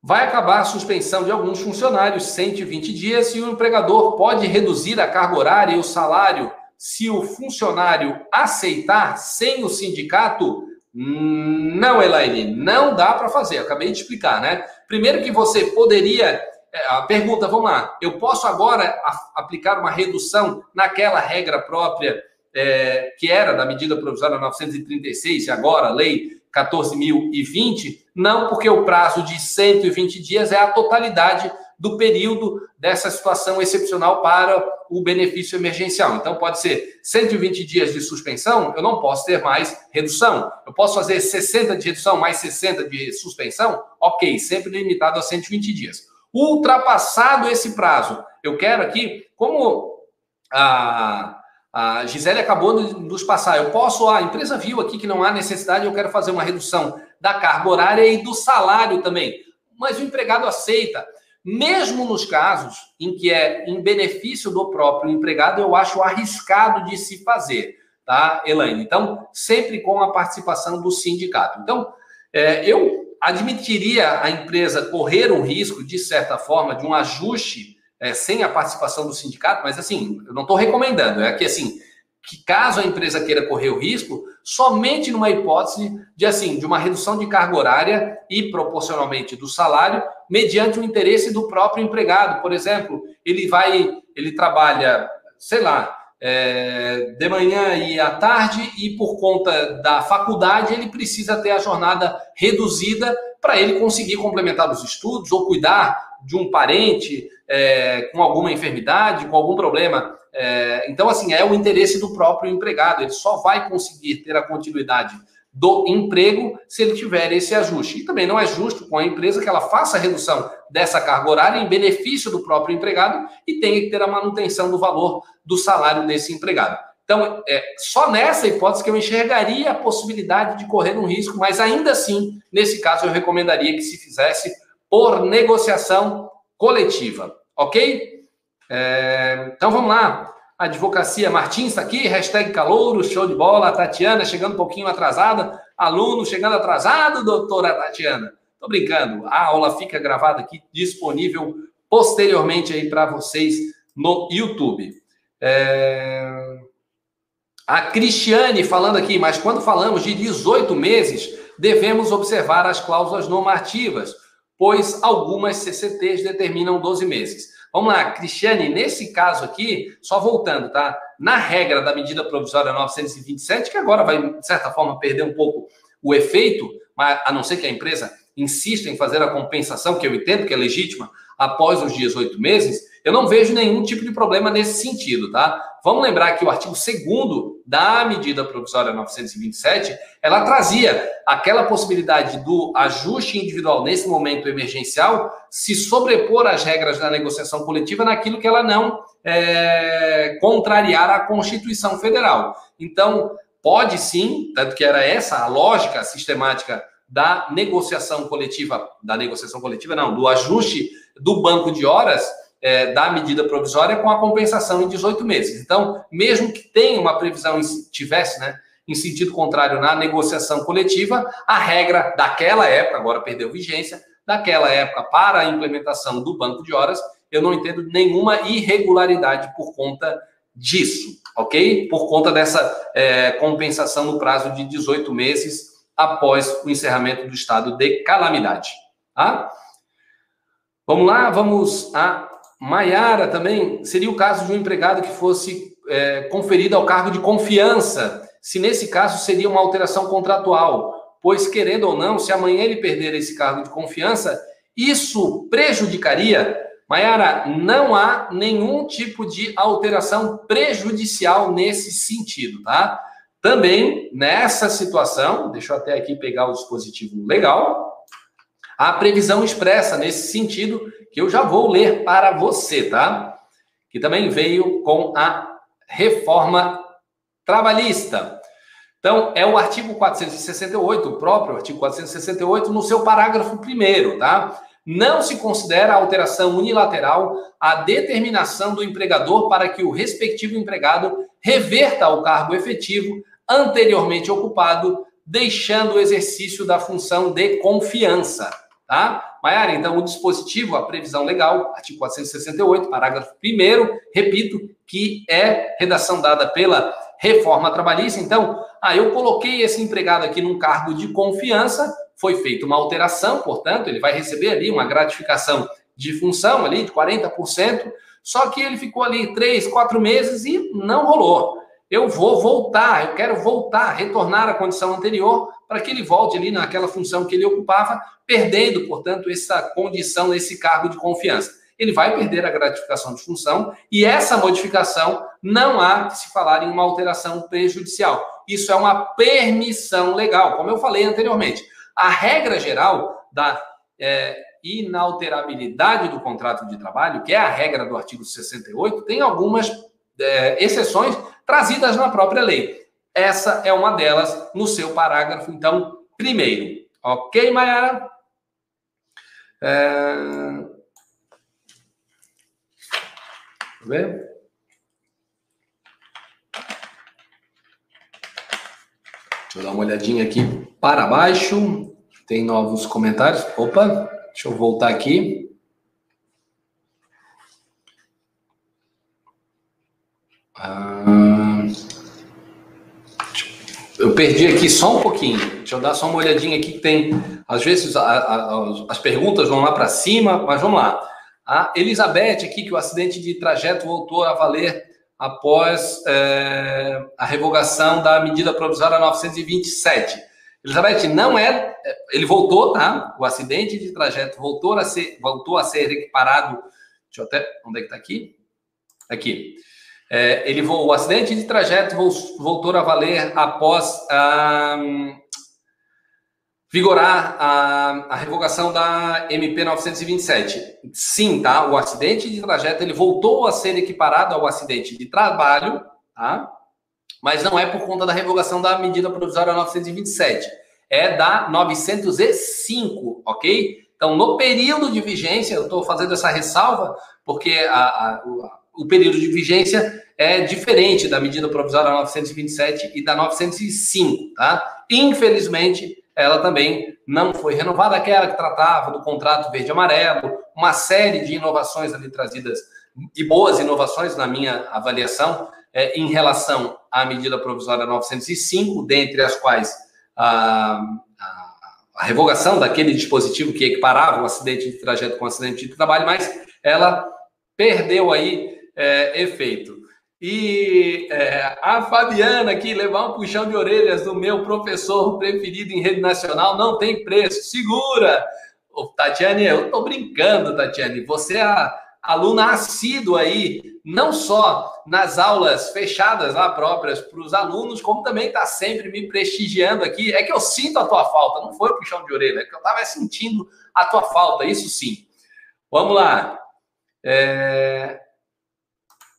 Vai acabar a suspensão de alguns funcionários, 120 dias, e o empregador pode reduzir a carga horária e o salário se o funcionário aceitar sem o sindicato não, Elaine, não dá para fazer. Eu acabei de explicar, né? Primeiro que você poderia. É, a pergunta, vamos lá. Eu posso agora aplicar uma redução naquela regra própria é, que era da medida provisória 936 e agora lei 14.020? Não, porque o prazo de 120 dias é a totalidade do período dessa situação excepcional para o benefício emergencial. Então, pode ser 120 dias de suspensão, eu não posso ter mais redução. Eu posso fazer 60 de redução mais 60 de suspensão? Ok, sempre limitado a 120 dias. Ultrapassado esse prazo, eu quero aqui, como a, a Gisele acabou de nos passar, eu posso, a empresa viu aqui que não há necessidade, eu quero fazer uma redução da carga horária e do salário também. Mas o empregado aceita mesmo nos casos em que é em benefício do próprio empregado, eu acho arriscado de se fazer, tá, Elaine? Então, sempre com a participação do sindicato. Então, é, eu admitiria a empresa correr o risco, de certa forma, de um ajuste é, sem a participação do sindicato, mas assim, eu não estou recomendando, é que assim, que caso a empresa queira correr o risco, somente numa hipótese de assim, de uma redução de carga horária e proporcionalmente do salário, mediante o interesse do próprio empregado. Por exemplo, ele vai, ele trabalha, sei lá, é, de manhã e à tarde, e por conta da faculdade, ele precisa ter a jornada reduzida para ele conseguir complementar os estudos ou cuidar de um parente é, com alguma enfermidade, com algum problema. É, então, assim, é o interesse do próprio empregado. Ele só vai conseguir ter a continuidade do emprego se ele tiver esse ajuste. E também não é justo com a empresa que ela faça a redução dessa carga horária em benefício do próprio empregado e tenha que ter a manutenção do valor do salário desse empregado. Então, é só nessa hipótese que eu enxergaria a possibilidade de correr um risco, mas ainda assim, nesse caso, eu recomendaria que se fizesse por negociação coletiva, ok? É, então vamos lá. Advocacia Martins está aqui, hashtag calouro, show de bola. Tatiana chegando um pouquinho atrasada. Aluno chegando atrasado, doutora Tatiana. Tô brincando. A aula fica gravada aqui, disponível posteriormente aí para vocês no YouTube. É... A Cristiane falando aqui, mas quando falamos de 18 meses, devemos observar as cláusulas normativas, pois algumas CCTs determinam 12 meses. Vamos lá, Cristiane, nesse caso aqui, só voltando, tá? Na regra da medida provisória 927, que agora vai, de certa forma, perder um pouco o efeito, mas a não ser que a empresa insista em fazer a compensação, que eu entendo que é legítima, após os 18 meses, eu não vejo nenhum tipo de problema nesse sentido, tá? Vamos lembrar que o artigo 2 da medida provisória 927, ela trazia aquela possibilidade do ajuste individual nesse momento emergencial se sobrepor às regras da negociação coletiva naquilo que ela não é, contrariar a Constituição Federal. Então, pode sim, tanto que era essa a lógica sistemática da negociação coletiva, da negociação coletiva não, do ajuste do banco de horas, é, da medida provisória com a compensação em 18 meses. Então, mesmo que tenha uma previsão, tivesse, né, em sentido contrário na negociação coletiva, a regra daquela época, agora perdeu vigência, daquela época para a implementação do banco de horas, eu não entendo nenhuma irregularidade por conta disso, ok? Por conta dessa é, compensação no prazo de 18 meses após o encerramento do estado de calamidade, tá? Vamos lá, vamos a Maiara também seria o caso de um empregado que fosse é, conferido ao cargo de confiança, se nesse caso seria uma alteração contratual, pois querendo ou não, se amanhã ele perder esse cargo de confiança, isso prejudicaria. Maiara, não há nenhum tipo de alteração prejudicial nesse sentido, tá? Também nessa situação, deixa eu até aqui pegar o dispositivo legal, a previsão expressa nesse sentido que eu já vou ler para você, tá? Que também veio com a reforma trabalhista. Então, é o artigo 468, o próprio artigo 468, no seu parágrafo primeiro, tá? Não se considera alteração unilateral a determinação do empregador para que o respectivo empregado reverta ao cargo efetivo anteriormente ocupado, deixando o exercício da função de confiança, tá? Maiara, então, o dispositivo, a previsão legal, artigo 468, parágrafo 1 repito, que é redação dada pela reforma trabalhista. Então, ah, eu coloquei esse empregado aqui num cargo de confiança, foi feita uma alteração, portanto, ele vai receber ali uma gratificação de função ali de 40%, só que ele ficou ali três, quatro meses e não rolou. Eu vou voltar, eu quero voltar, retornar à condição anterior para que ele volte ali naquela função que ele ocupava, perdendo, portanto, essa condição, esse cargo de confiança. Ele vai perder a gratificação de função e essa modificação não há que se falar em uma alteração prejudicial. Isso é uma permissão legal, como eu falei anteriormente. A regra geral da é, inalterabilidade do contrato de trabalho, que é a regra do artigo 68, tem algumas é, exceções trazidas na própria lei. Essa é uma delas no seu parágrafo, então, primeiro. Ok, Mayara? É... Ver? Deixa eu dar uma olhadinha aqui para baixo. Tem novos comentários. Opa, deixa eu voltar aqui. Ah, eu perdi aqui só um pouquinho. Deixa eu dar só uma olhadinha aqui que tem. Às vezes a, a, as perguntas vão lá para cima, mas vamos lá. A Elizabeth aqui, que o acidente de trajeto voltou a valer após é, a revogação da medida provisória 927. Elizabeth, não é. Ele voltou, tá? O acidente de trajeto voltou a ser, voltou a ser equiparado. Deixa eu até. Onde é que está aqui? Aqui. É, ele, o acidente de trajeto voltou a valer após ah, vigorar a, a, revogação da MP 927. Sim, tá? O acidente de trajeto ele voltou a ser equiparado ao acidente de trabalho, tá? Mas não é por conta da revogação da medida provisória 927, é da 905, ok? Então, no período de vigência, eu estou fazendo essa ressalva porque a, a, o, período de vigência é diferente da medida provisória 927 e da 905, tá? Infelizmente, ela também não foi renovada, aquela que tratava do contrato verde-amarelo, uma série de inovações ali trazidas, e boas inovações na minha avaliação, é, em relação à medida provisória 905, dentre as quais a, a, a revogação daquele dispositivo que equiparava o acidente de trajeto com acidente de trabalho, mas ela perdeu aí é, efeito. E é, a Fabiana aqui, levar um puxão de orelhas do meu professor preferido em rede nacional, não tem preço, segura! Ô, Tatiane, eu tô brincando, Tatiane, você é a aluna assídua aí, não só nas aulas fechadas lá próprias para os alunos, como também está sempre me prestigiando aqui. É que eu sinto a tua falta, não foi puxão de orelha, é que eu estava sentindo a tua falta, isso sim. Vamos lá. É...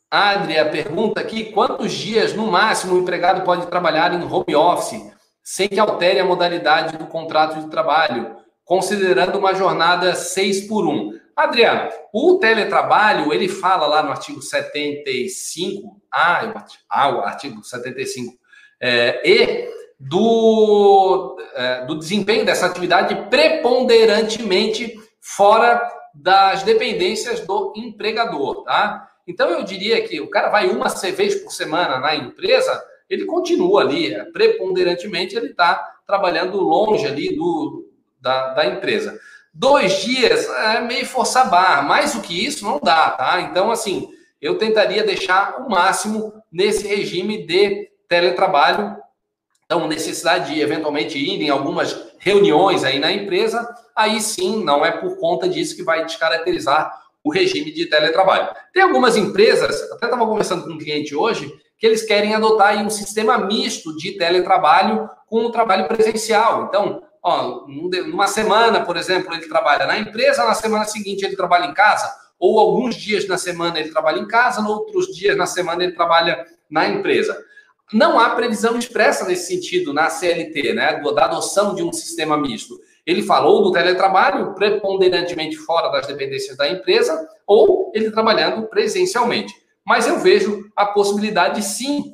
Adria pergunta aqui: quantos dias no máximo o empregado pode trabalhar em home office sem que altere a modalidade do contrato de trabalho, considerando uma jornada 6 por 1? Adriano, o teletrabalho, ele fala lá no artigo 75, ah, ah o artigo 75, é, e do, é, do desempenho dessa atividade preponderantemente fora das dependências do empregador, tá? Então, eu diria que o cara vai uma vez por semana na empresa, ele continua ali, é, preponderantemente, ele está trabalhando longe ali do, da, da empresa. Dois dias é meio forçar barra, mais do que isso não dá, tá? Então, assim, eu tentaria deixar o máximo nesse regime de teletrabalho. Então, necessidade de eventualmente ir em algumas reuniões aí na empresa, aí sim, não é por conta disso que vai descaracterizar o regime de teletrabalho. Tem algumas empresas, até estava conversando com um cliente hoje, que eles querem adotar um sistema misto de teletrabalho com o trabalho presencial. Então, ó, numa semana, por exemplo, ele trabalha na empresa, na semana seguinte ele trabalha em casa, ou alguns dias na semana ele trabalha em casa, outros dias na semana ele trabalha na empresa. Não há previsão expressa nesse sentido na CLT, né, da adoção de um sistema misto. Ele falou do teletrabalho preponderantemente fora das dependências da empresa ou ele trabalhando presencialmente. Mas eu vejo a possibilidade, sim,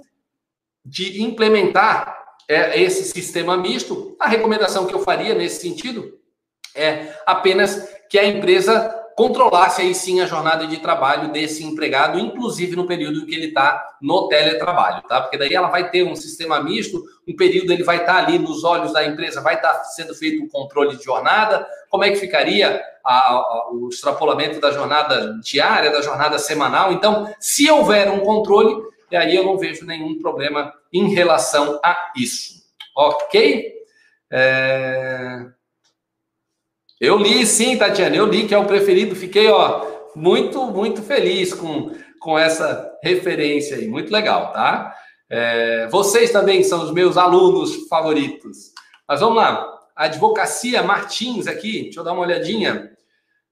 de implementar é, esse sistema misto. A recomendação que eu faria nesse sentido é apenas que a empresa controlasse aí sim a jornada de trabalho desse empregado, inclusive no período em que ele está no teletrabalho, tá? Porque daí ela vai ter um sistema misto, um período ele vai estar tá ali nos olhos da empresa, vai estar tá sendo feito o um controle de jornada, como é que ficaria a, a, o extrapolamento da jornada diária, da jornada semanal. Então, se houver um controle, aí eu não vejo nenhum problema em relação a isso. Ok? É... Eu li, sim, Tatiana, eu li que é o preferido. Fiquei, ó, muito, muito feliz com, com essa referência aí. Muito legal, tá? É, vocês também são os meus alunos favoritos. Mas vamos lá. Advocacia Martins aqui, deixa eu dar uma olhadinha.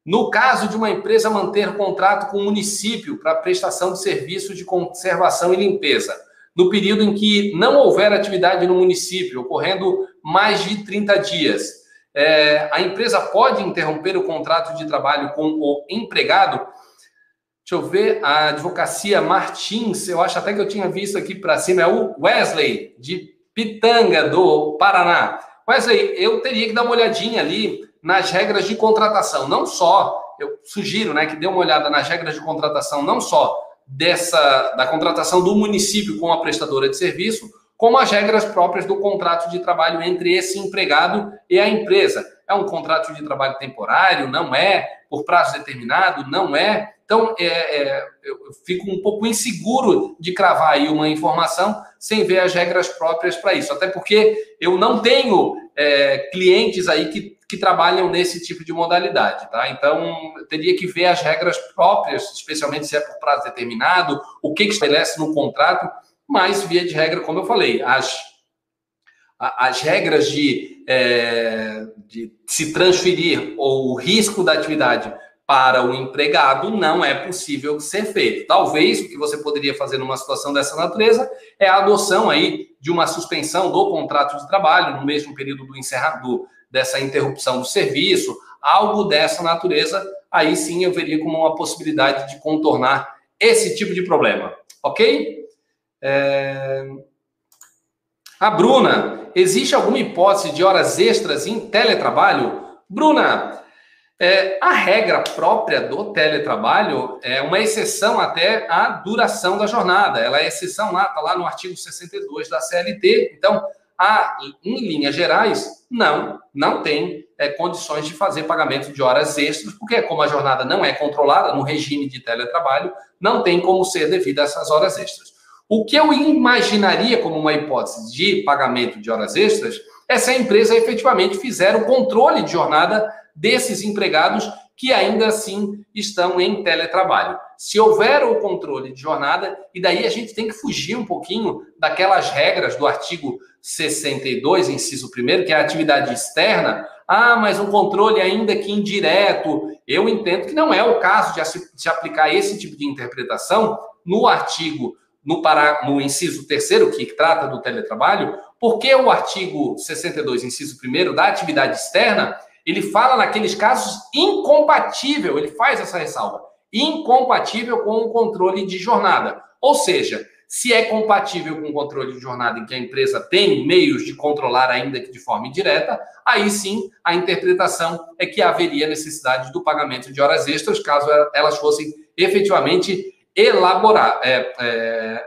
No caso de uma empresa manter contrato com o município para prestação de serviço de conservação e limpeza, no período em que não houver atividade no município, ocorrendo mais de 30 dias, é, a empresa pode interromper o contrato de trabalho com o empregado? Deixa eu ver, a advocacia Martins, eu acho até que eu tinha visto aqui para cima, é o Wesley, de Pitanga, do Paraná. Wesley, eu teria que dar uma olhadinha ali nas regras de contratação, não só, eu sugiro né, que dê uma olhada nas regras de contratação, não só dessa da contratação do município com a prestadora de serviço, como as regras próprias do contrato de trabalho entre esse empregado e a empresa. É um contrato de trabalho temporário? Não é? Por prazo determinado? Não é? Então, é, é, eu fico um pouco inseguro de cravar aí uma informação sem ver as regras próprias para isso. Até porque eu não tenho é, clientes aí que, que trabalham nesse tipo de modalidade, tá? Então, teria que ver as regras próprias, especialmente se é por prazo determinado, o que, que estabelece no contrato, mas, via de regra, como eu falei, as, as regras de, é, de se transferir ou o risco da atividade para o empregado não é possível ser feito. Talvez o que você poderia fazer numa situação dessa natureza é a adoção aí de uma suspensão do contrato de trabalho no mesmo período do encerramento dessa interrupção do serviço, algo dessa natureza, aí sim eu veria como uma possibilidade de contornar esse tipo de problema, ok? É... A Bruna, existe alguma hipótese de horas extras em teletrabalho? Bruna, é, a regra própria do teletrabalho é uma exceção até à duração da jornada. Ela é exceção lá, está lá no artigo 62 da CLT. Então, em linhas gerais, não, não tem é, condições de fazer pagamento de horas extras, porque como a jornada não é controlada no regime de teletrabalho, não tem como ser devido a essas horas extras. O que eu imaginaria como uma hipótese de pagamento de horas extras é se a empresa efetivamente fizer o controle de jornada desses empregados que ainda assim estão em teletrabalho. Se houver o controle de jornada, e daí a gente tem que fugir um pouquinho daquelas regras do artigo 62, inciso 1, que é a atividade externa. Ah, mas um controle ainda que indireto. Eu entendo que não é o caso de se aplicar esse tipo de interpretação no artigo, no, para, no inciso 3, que trata do teletrabalho, porque o artigo 62, inciso 1 da atividade externa, ele fala naqueles casos incompatível, ele faz essa ressalva, incompatível com o controle de jornada. Ou seja, se é compatível com o controle de jornada em que a empresa tem meios de controlar ainda que de forma indireta, aí sim a interpretação é que haveria necessidade do pagamento de horas extras caso elas fossem efetivamente elaborar, é, é,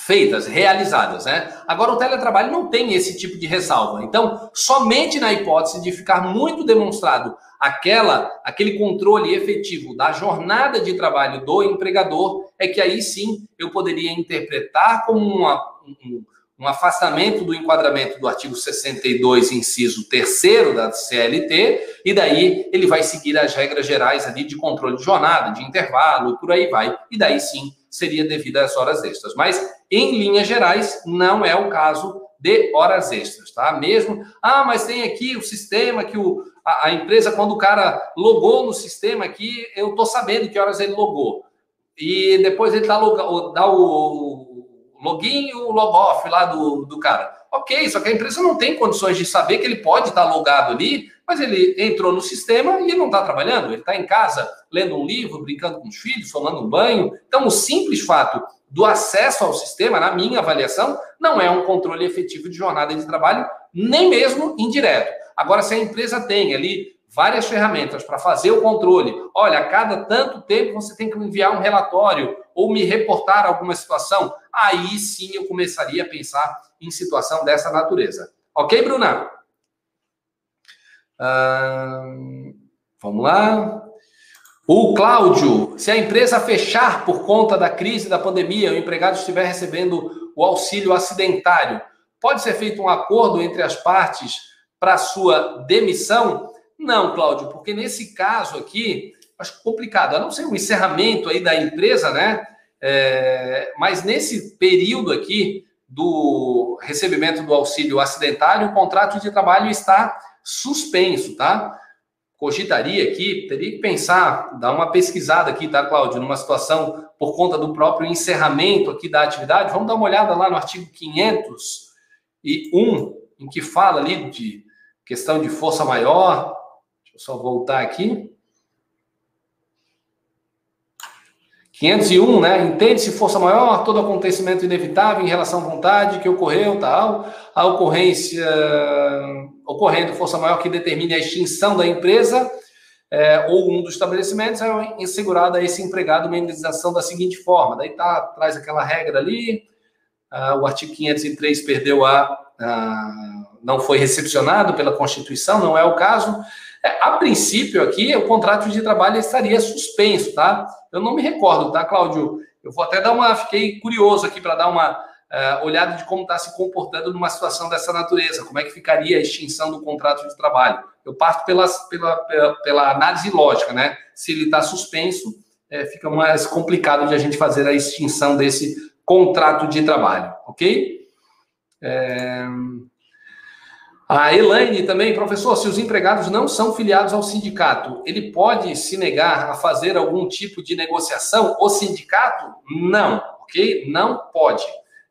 feitas, realizadas, né? Agora, o teletrabalho não tem esse tipo de ressalva. Então, somente na hipótese de ficar muito demonstrado aquela, aquele controle efetivo da jornada de trabalho do empregador, é que aí sim eu poderia interpretar como uma, um, um afastamento do enquadramento do artigo 62, inciso 3 da CLT, e daí ele vai seguir as regras gerais ali de controle de jornada, de intervalo, por aí vai, e daí sim seria devido às horas extras. Mas, em linhas gerais, não é o caso de horas extras, tá? Mesmo, ah, mas tem aqui o sistema que o, a, a empresa, quando o cara logou no sistema aqui, eu tô sabendo que horas ele logou. E depois ele dá, dá o login e o logoff lá do, do cara. Ok, só que a empresa não tem condições de saber que ele pode estar logado ali, mas ele entrou no sistema e não está trabalhando. Ele está em casa lendo um livro, brincando com os filhos, tomando um banho. Então, o simples fato do acesso ao sistema, na minha avaliação, não é um controle efetivo de jornada de trabalho, nem mesmo indireto. Agora, se a empresa tem ali várias ferramentas para fazer o controle. Olha, a cada tanto tempo você tem que enviar um relatório ou me reportar alguma situação. Aí sim eu começaria a pensar em situação dessa natureza. Ok, Bruna? vamos lá. O Cláudio, se a empresa fechar por conta da crise da pandemia, o empregado estiver recebendo o auxílio acidentário, pode ser feito um acordo entre as partes para sua demissão? Não, Cláudio, porque nesse caso aqui, acho complicado, a não ser o encerramento aí da empresa, né? É, mas nesse período aqui do recebimento do auxílio acidentário, o contrato de trabalho está suspenso, tá? Cogitaria aqui, teria que pensar, dar uma pesquisada aqui, tá, Cláudio, numa situação por conta do próprio encerramento aqui da atividade. Vamos dar uma olhada lá no artigo 501, em que fala ali de questão de força maior, só voltar aqui. 501, né? Entende-se força maior todo acontecimento inevitável em relação à vontade que ocorreu, tal, a ocorrência ocorrendo força maior que determine a extinção da empresa é, ou um dos estabelecimentos, é assegurada a esse empregado uma indenização da seguinte forma. Daí tá, traz aquela regra ali, o artigo 503 perdeu a, uh, não foi recepcionado pela Constituição, não é o caso. É, a princípio aqui, o contrato de trabalho estaria suspenso, tá? Eu não me recordo, tá, Cláudio? Eu vou até dar uma. Fiquei curioso aqui para dar uma uh, olhada de como está se comportando numa situação dessa natureza, como é que ficaria a extinção do contrato de trabalho. Eu parto pelas, pela, pela, pela análise lógica, né? Se ele está suspenso, é, fica mais complicado de a gente fazer a extinção desse contrato de trabalho, ok? É... A Elaine também, professor, se os empregados não são filiados ao sindicato, ele pode se negar a fazer algum tipo de negociação? O sindicato? Não, ok? Não pode.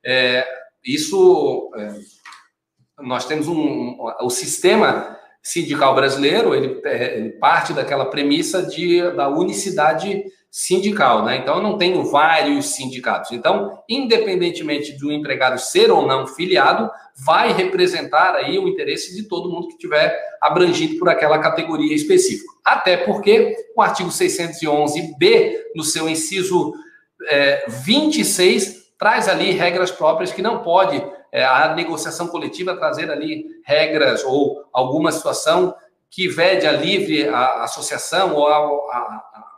É, isso, é, nós temos um, o sistema sindical brasileiro, ele, é, ele, parte daquela premissa de, da unicidade sindical, né? Então, eu não tenho vários sindicatos. Então, independentemente do empregado ser ou não filiado, vai representar aí o interesse de todo mundo que tiver abrangido por aquela categoria específica. Até porque o artigo 611b, no seu inciso é, 26, traz ali regras próprias que não pode é, a negociação coletiva trazer ali regras ou alguma situação que vede a livre a associação ou a, a,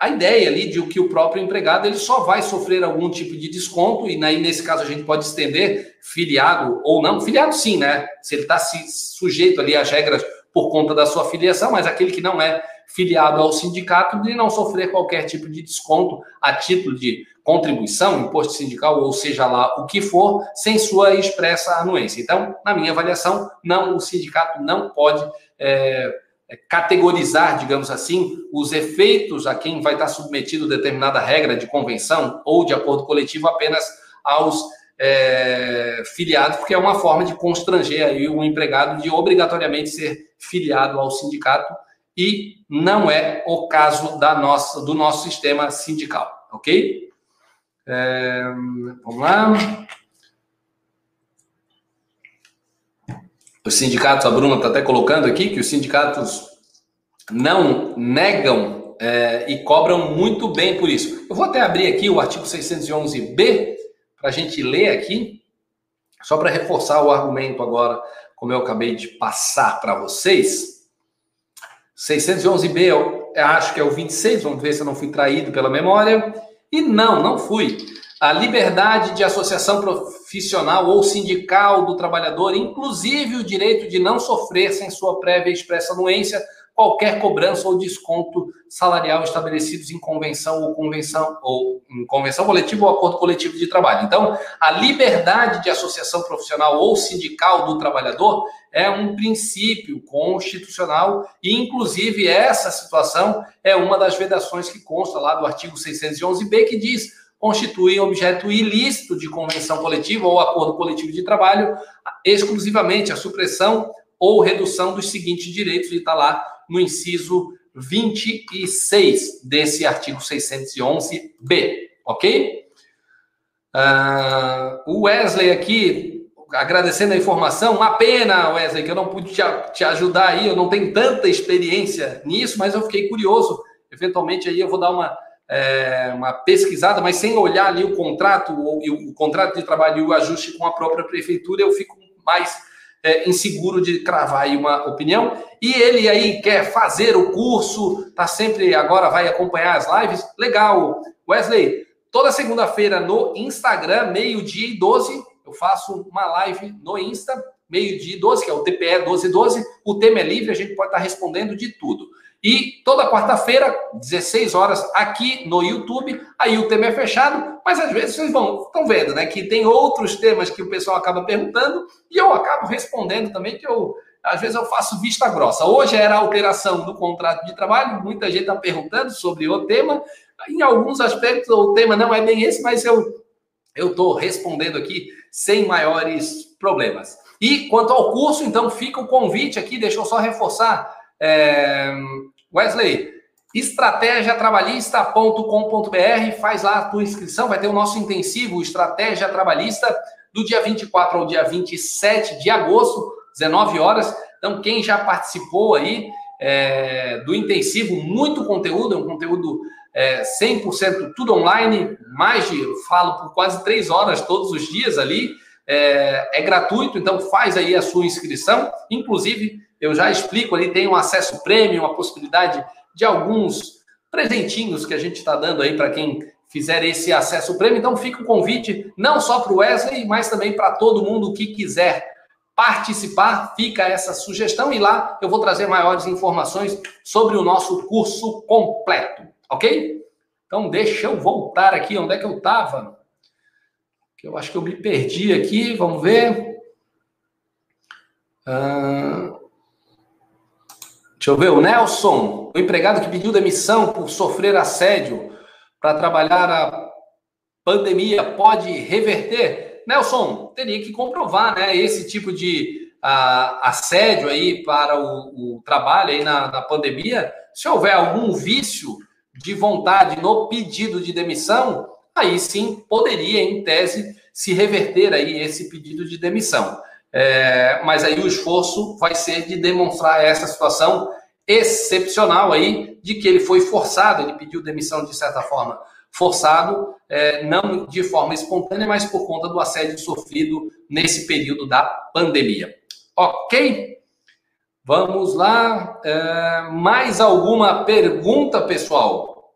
a, ideia ali de que o próprio empregado ele só vai sofrer algum tipo de desconto e aí nesse caso a gente pode estender filiado ou não filiado sim né se ele está sujeito ali às regras por conta da sua filiação mas aquele que não é filiado ao sindicato de não sofrer qualquer tipo de desconto a título de contribuição, imposto sindical, ou seja lá o que for, sem sua expressa anuência. Então, na minha avaliação, não, o sindicato não pode é, categorizar, digamos assim, os efeitos a quem vai estar submetido determinada regra de convenção ou de acordo coletivo apenas aos é, filiados, porque é uma forma de constranger aí o empregado de obrigatoriamente ser filiado ao sindicato e não é o caso da nossa, do nosso sistema sindical, ok? É, vamos lá. Os sindicatos, a Bruna está até colocando aqui que os sindicatos não negam é, e cobram muito bem por isso. Eu vou até abrir aqui o artigo 611b para a gente ler aqui, só para reforçar o argumento agora, como eu acabei de passar para vocês. 611b, eu acho que é o 26, vamos ver se eu não fui traído pela memória. E não, não fui. A liberdade de associação profissional ou sindical do trabalhador, inclusive o direito de não sofrer sem sua prévia expressa anuência qualquer cobrança ou desconto salarial estabelecidos em convenção ou convenção ou em convenção coletiva ou acordo coletivo de trabalho. Então, a liberdade de associação profissional ou sindical do trabalhador é um princípio constitucional e, inclusive, essa situação é uma das vedações que consta lá do artigo 611b, que diz constitui objeto ilícito de convenção coletiva ou acordo coletivo de trabalho exclusivamente a supressão ou redução dos seguintes direitos, e está lá no inciso 26 desse artigo 611b, ok? Uh, o Wesley aqui agradecendo a informação. Uma pena, Wesley, que eu não pude te, te ajudar aí, eu não tenho tanta experiência nisso, mas eu fiquei curioso. Eventualmente aí eu vou dar uma, é, uma pesquisada, mas sem olhar ali o contrato, o, o, contrato de trabalho e o ajuste com a própria prefeitura, eu fico mais é, inseguro de cravar aí uma opinião. E ele aí quer fazer o curso, tá sempre agora vai acompanhar as lives. Legal, Wesley. Toda segunda-feira no Instagram, meio-dia e 12, eu faço uma live no Insta, meio-dia 12, que é o TPE 1212. O tema é livre, a gente pode estar respondendo de tudo. E toda quarta-feira, 16 horas, aqui no YouTube. Aí o tema é fechado, mas às vezes vocês vão, estão vendo, né? Que tem outros temas que o pessoal acaba perguntando e eu acabo respondendo também, que eu às vezes eu faço vista grossa. Hoje era a alteração do contrato de trabalho, muita gente está perguntando sobre o tema. Em alguns aspectos o tema não é bem esse, mas eu estou respondendo aqui sem maiores problemas. E quanto ao curso, então fica o convite aqui, deixa eu só reforçar, é, Wesley, estratégiatrabalhista.com.br, faz lá a tua inscrição, vai ter o nosso intensivo Estratégia Trabalhista do dia 24 ao dia 27 de agosto, 19 horas. Então, quem já participou aí é, do intensivo, muito conteúdo, é um conteúdo é, 100% tudo online, mais de, falo por quase três horas todos os dias ali, é, é, gratuito, então faz aí a sua inscrição, inclusive eu já explico ali, tem um acesso premium, a possibilidade de alguns presentinhos que a gente está dando aí para quem fizer esse acesso prêmio. Então fica o convite não só para o Wesley, mas também para todo mundo que quiser participar. Fica essa sugestão e lá eu vou trazer maiores informações sobre o nosso curso completo, ok? Então deixa eu voltar aqui, onde é que eu estava? Eu acho que eu me perdi aqui, vamos ver. Uh... Deixa eu ver, o Nelson, o empregado que pediu demissão por sofrer assédio para trabalhar a pandemia, pode reverter? Nelson, teria que comprovar, né? Esse tipo de assédio aí para o, o trabalho aí na, na pandemia, se houver algum vício de vontade no pedido de demissão, aí sim poderia, em tese, se reverter aí esse pedido de demissão. É, mas aí o esforço vai ser de demonstrar essa situação excepcional aí de que ele foi forçado, ele pediu demissão de certa forma forçado, é, não de forma espontânea, mas por conta do assédio sofrido nesse período da pandemia. Ok? Vamos lá. É, mais alguma pergunta, pessoal?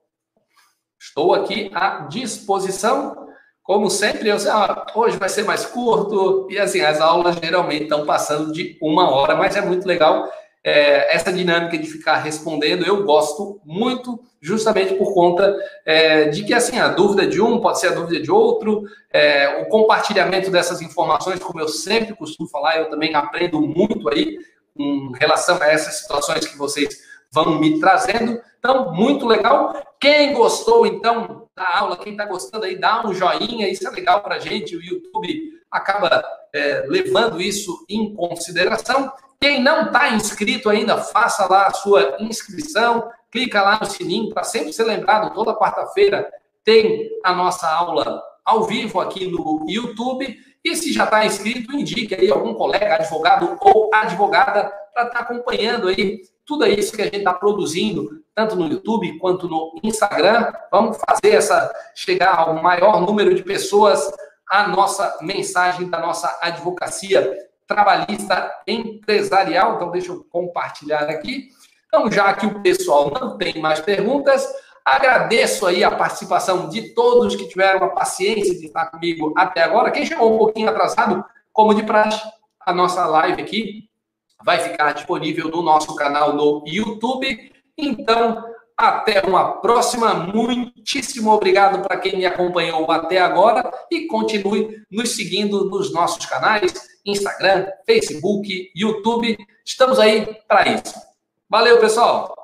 Estou aqui à disposição. Como sempre, eu sei, ah, hoje vai ser mais curto, e assim, as aulas geralmente estão passando de uma hora, mas é muito legal é, essa dinâmica de ficar respondendo. Eu gosto muito, justamente por conta é, de que assim, a dúvida de um pode ser a dúvida de outro, é, o compartilhamento dessas informações, como eu sempre costumo falar, eu também aprendo muito aí com relação a essas situações que vocês vão me trazendo. Então, muito legal. Quem gostou, então, da aula, quem está gostando aí, dá um joinha, isso é legal para a gente. O YouTube acaba é, levando isso em consideração. Quem não está inscrito ainda, faça lá a sua inscrição, clica lá no sininho para sempre ser lembrado. Toda quarta-feira tem a nossa aula ao vivo aqui no YouTube. E se já está inscrito, indique aí algum colega, advogado ou advogada para estar tá acompanhando aí tudo isso que a gente está produzindo, tanto no YouTube quanto no Instagram. Vamos fazer essa chegar ao maior número de pessoas a nossa mensagem da nossa advocacia trabalhista empresarial. Então, deixa eu compartilhar aqui. Então, já que o pessoal não tem mais perguntas, Agradeço aí a participação de todos que tiveram a paciência de estar comigo até agora. Quem chegou um pouquinho atrasado, como de praxe, a nossa live aqui vai ficar disponível no nosso canal no YouTube. Então, até uma próxima. Muitíssimo obrigado para quem me acompanhou até agora e continue nos seguindo nos nossos canais, Instagram, Facebook, YouTube. Estamos aí para isso. Valeu, pessoal!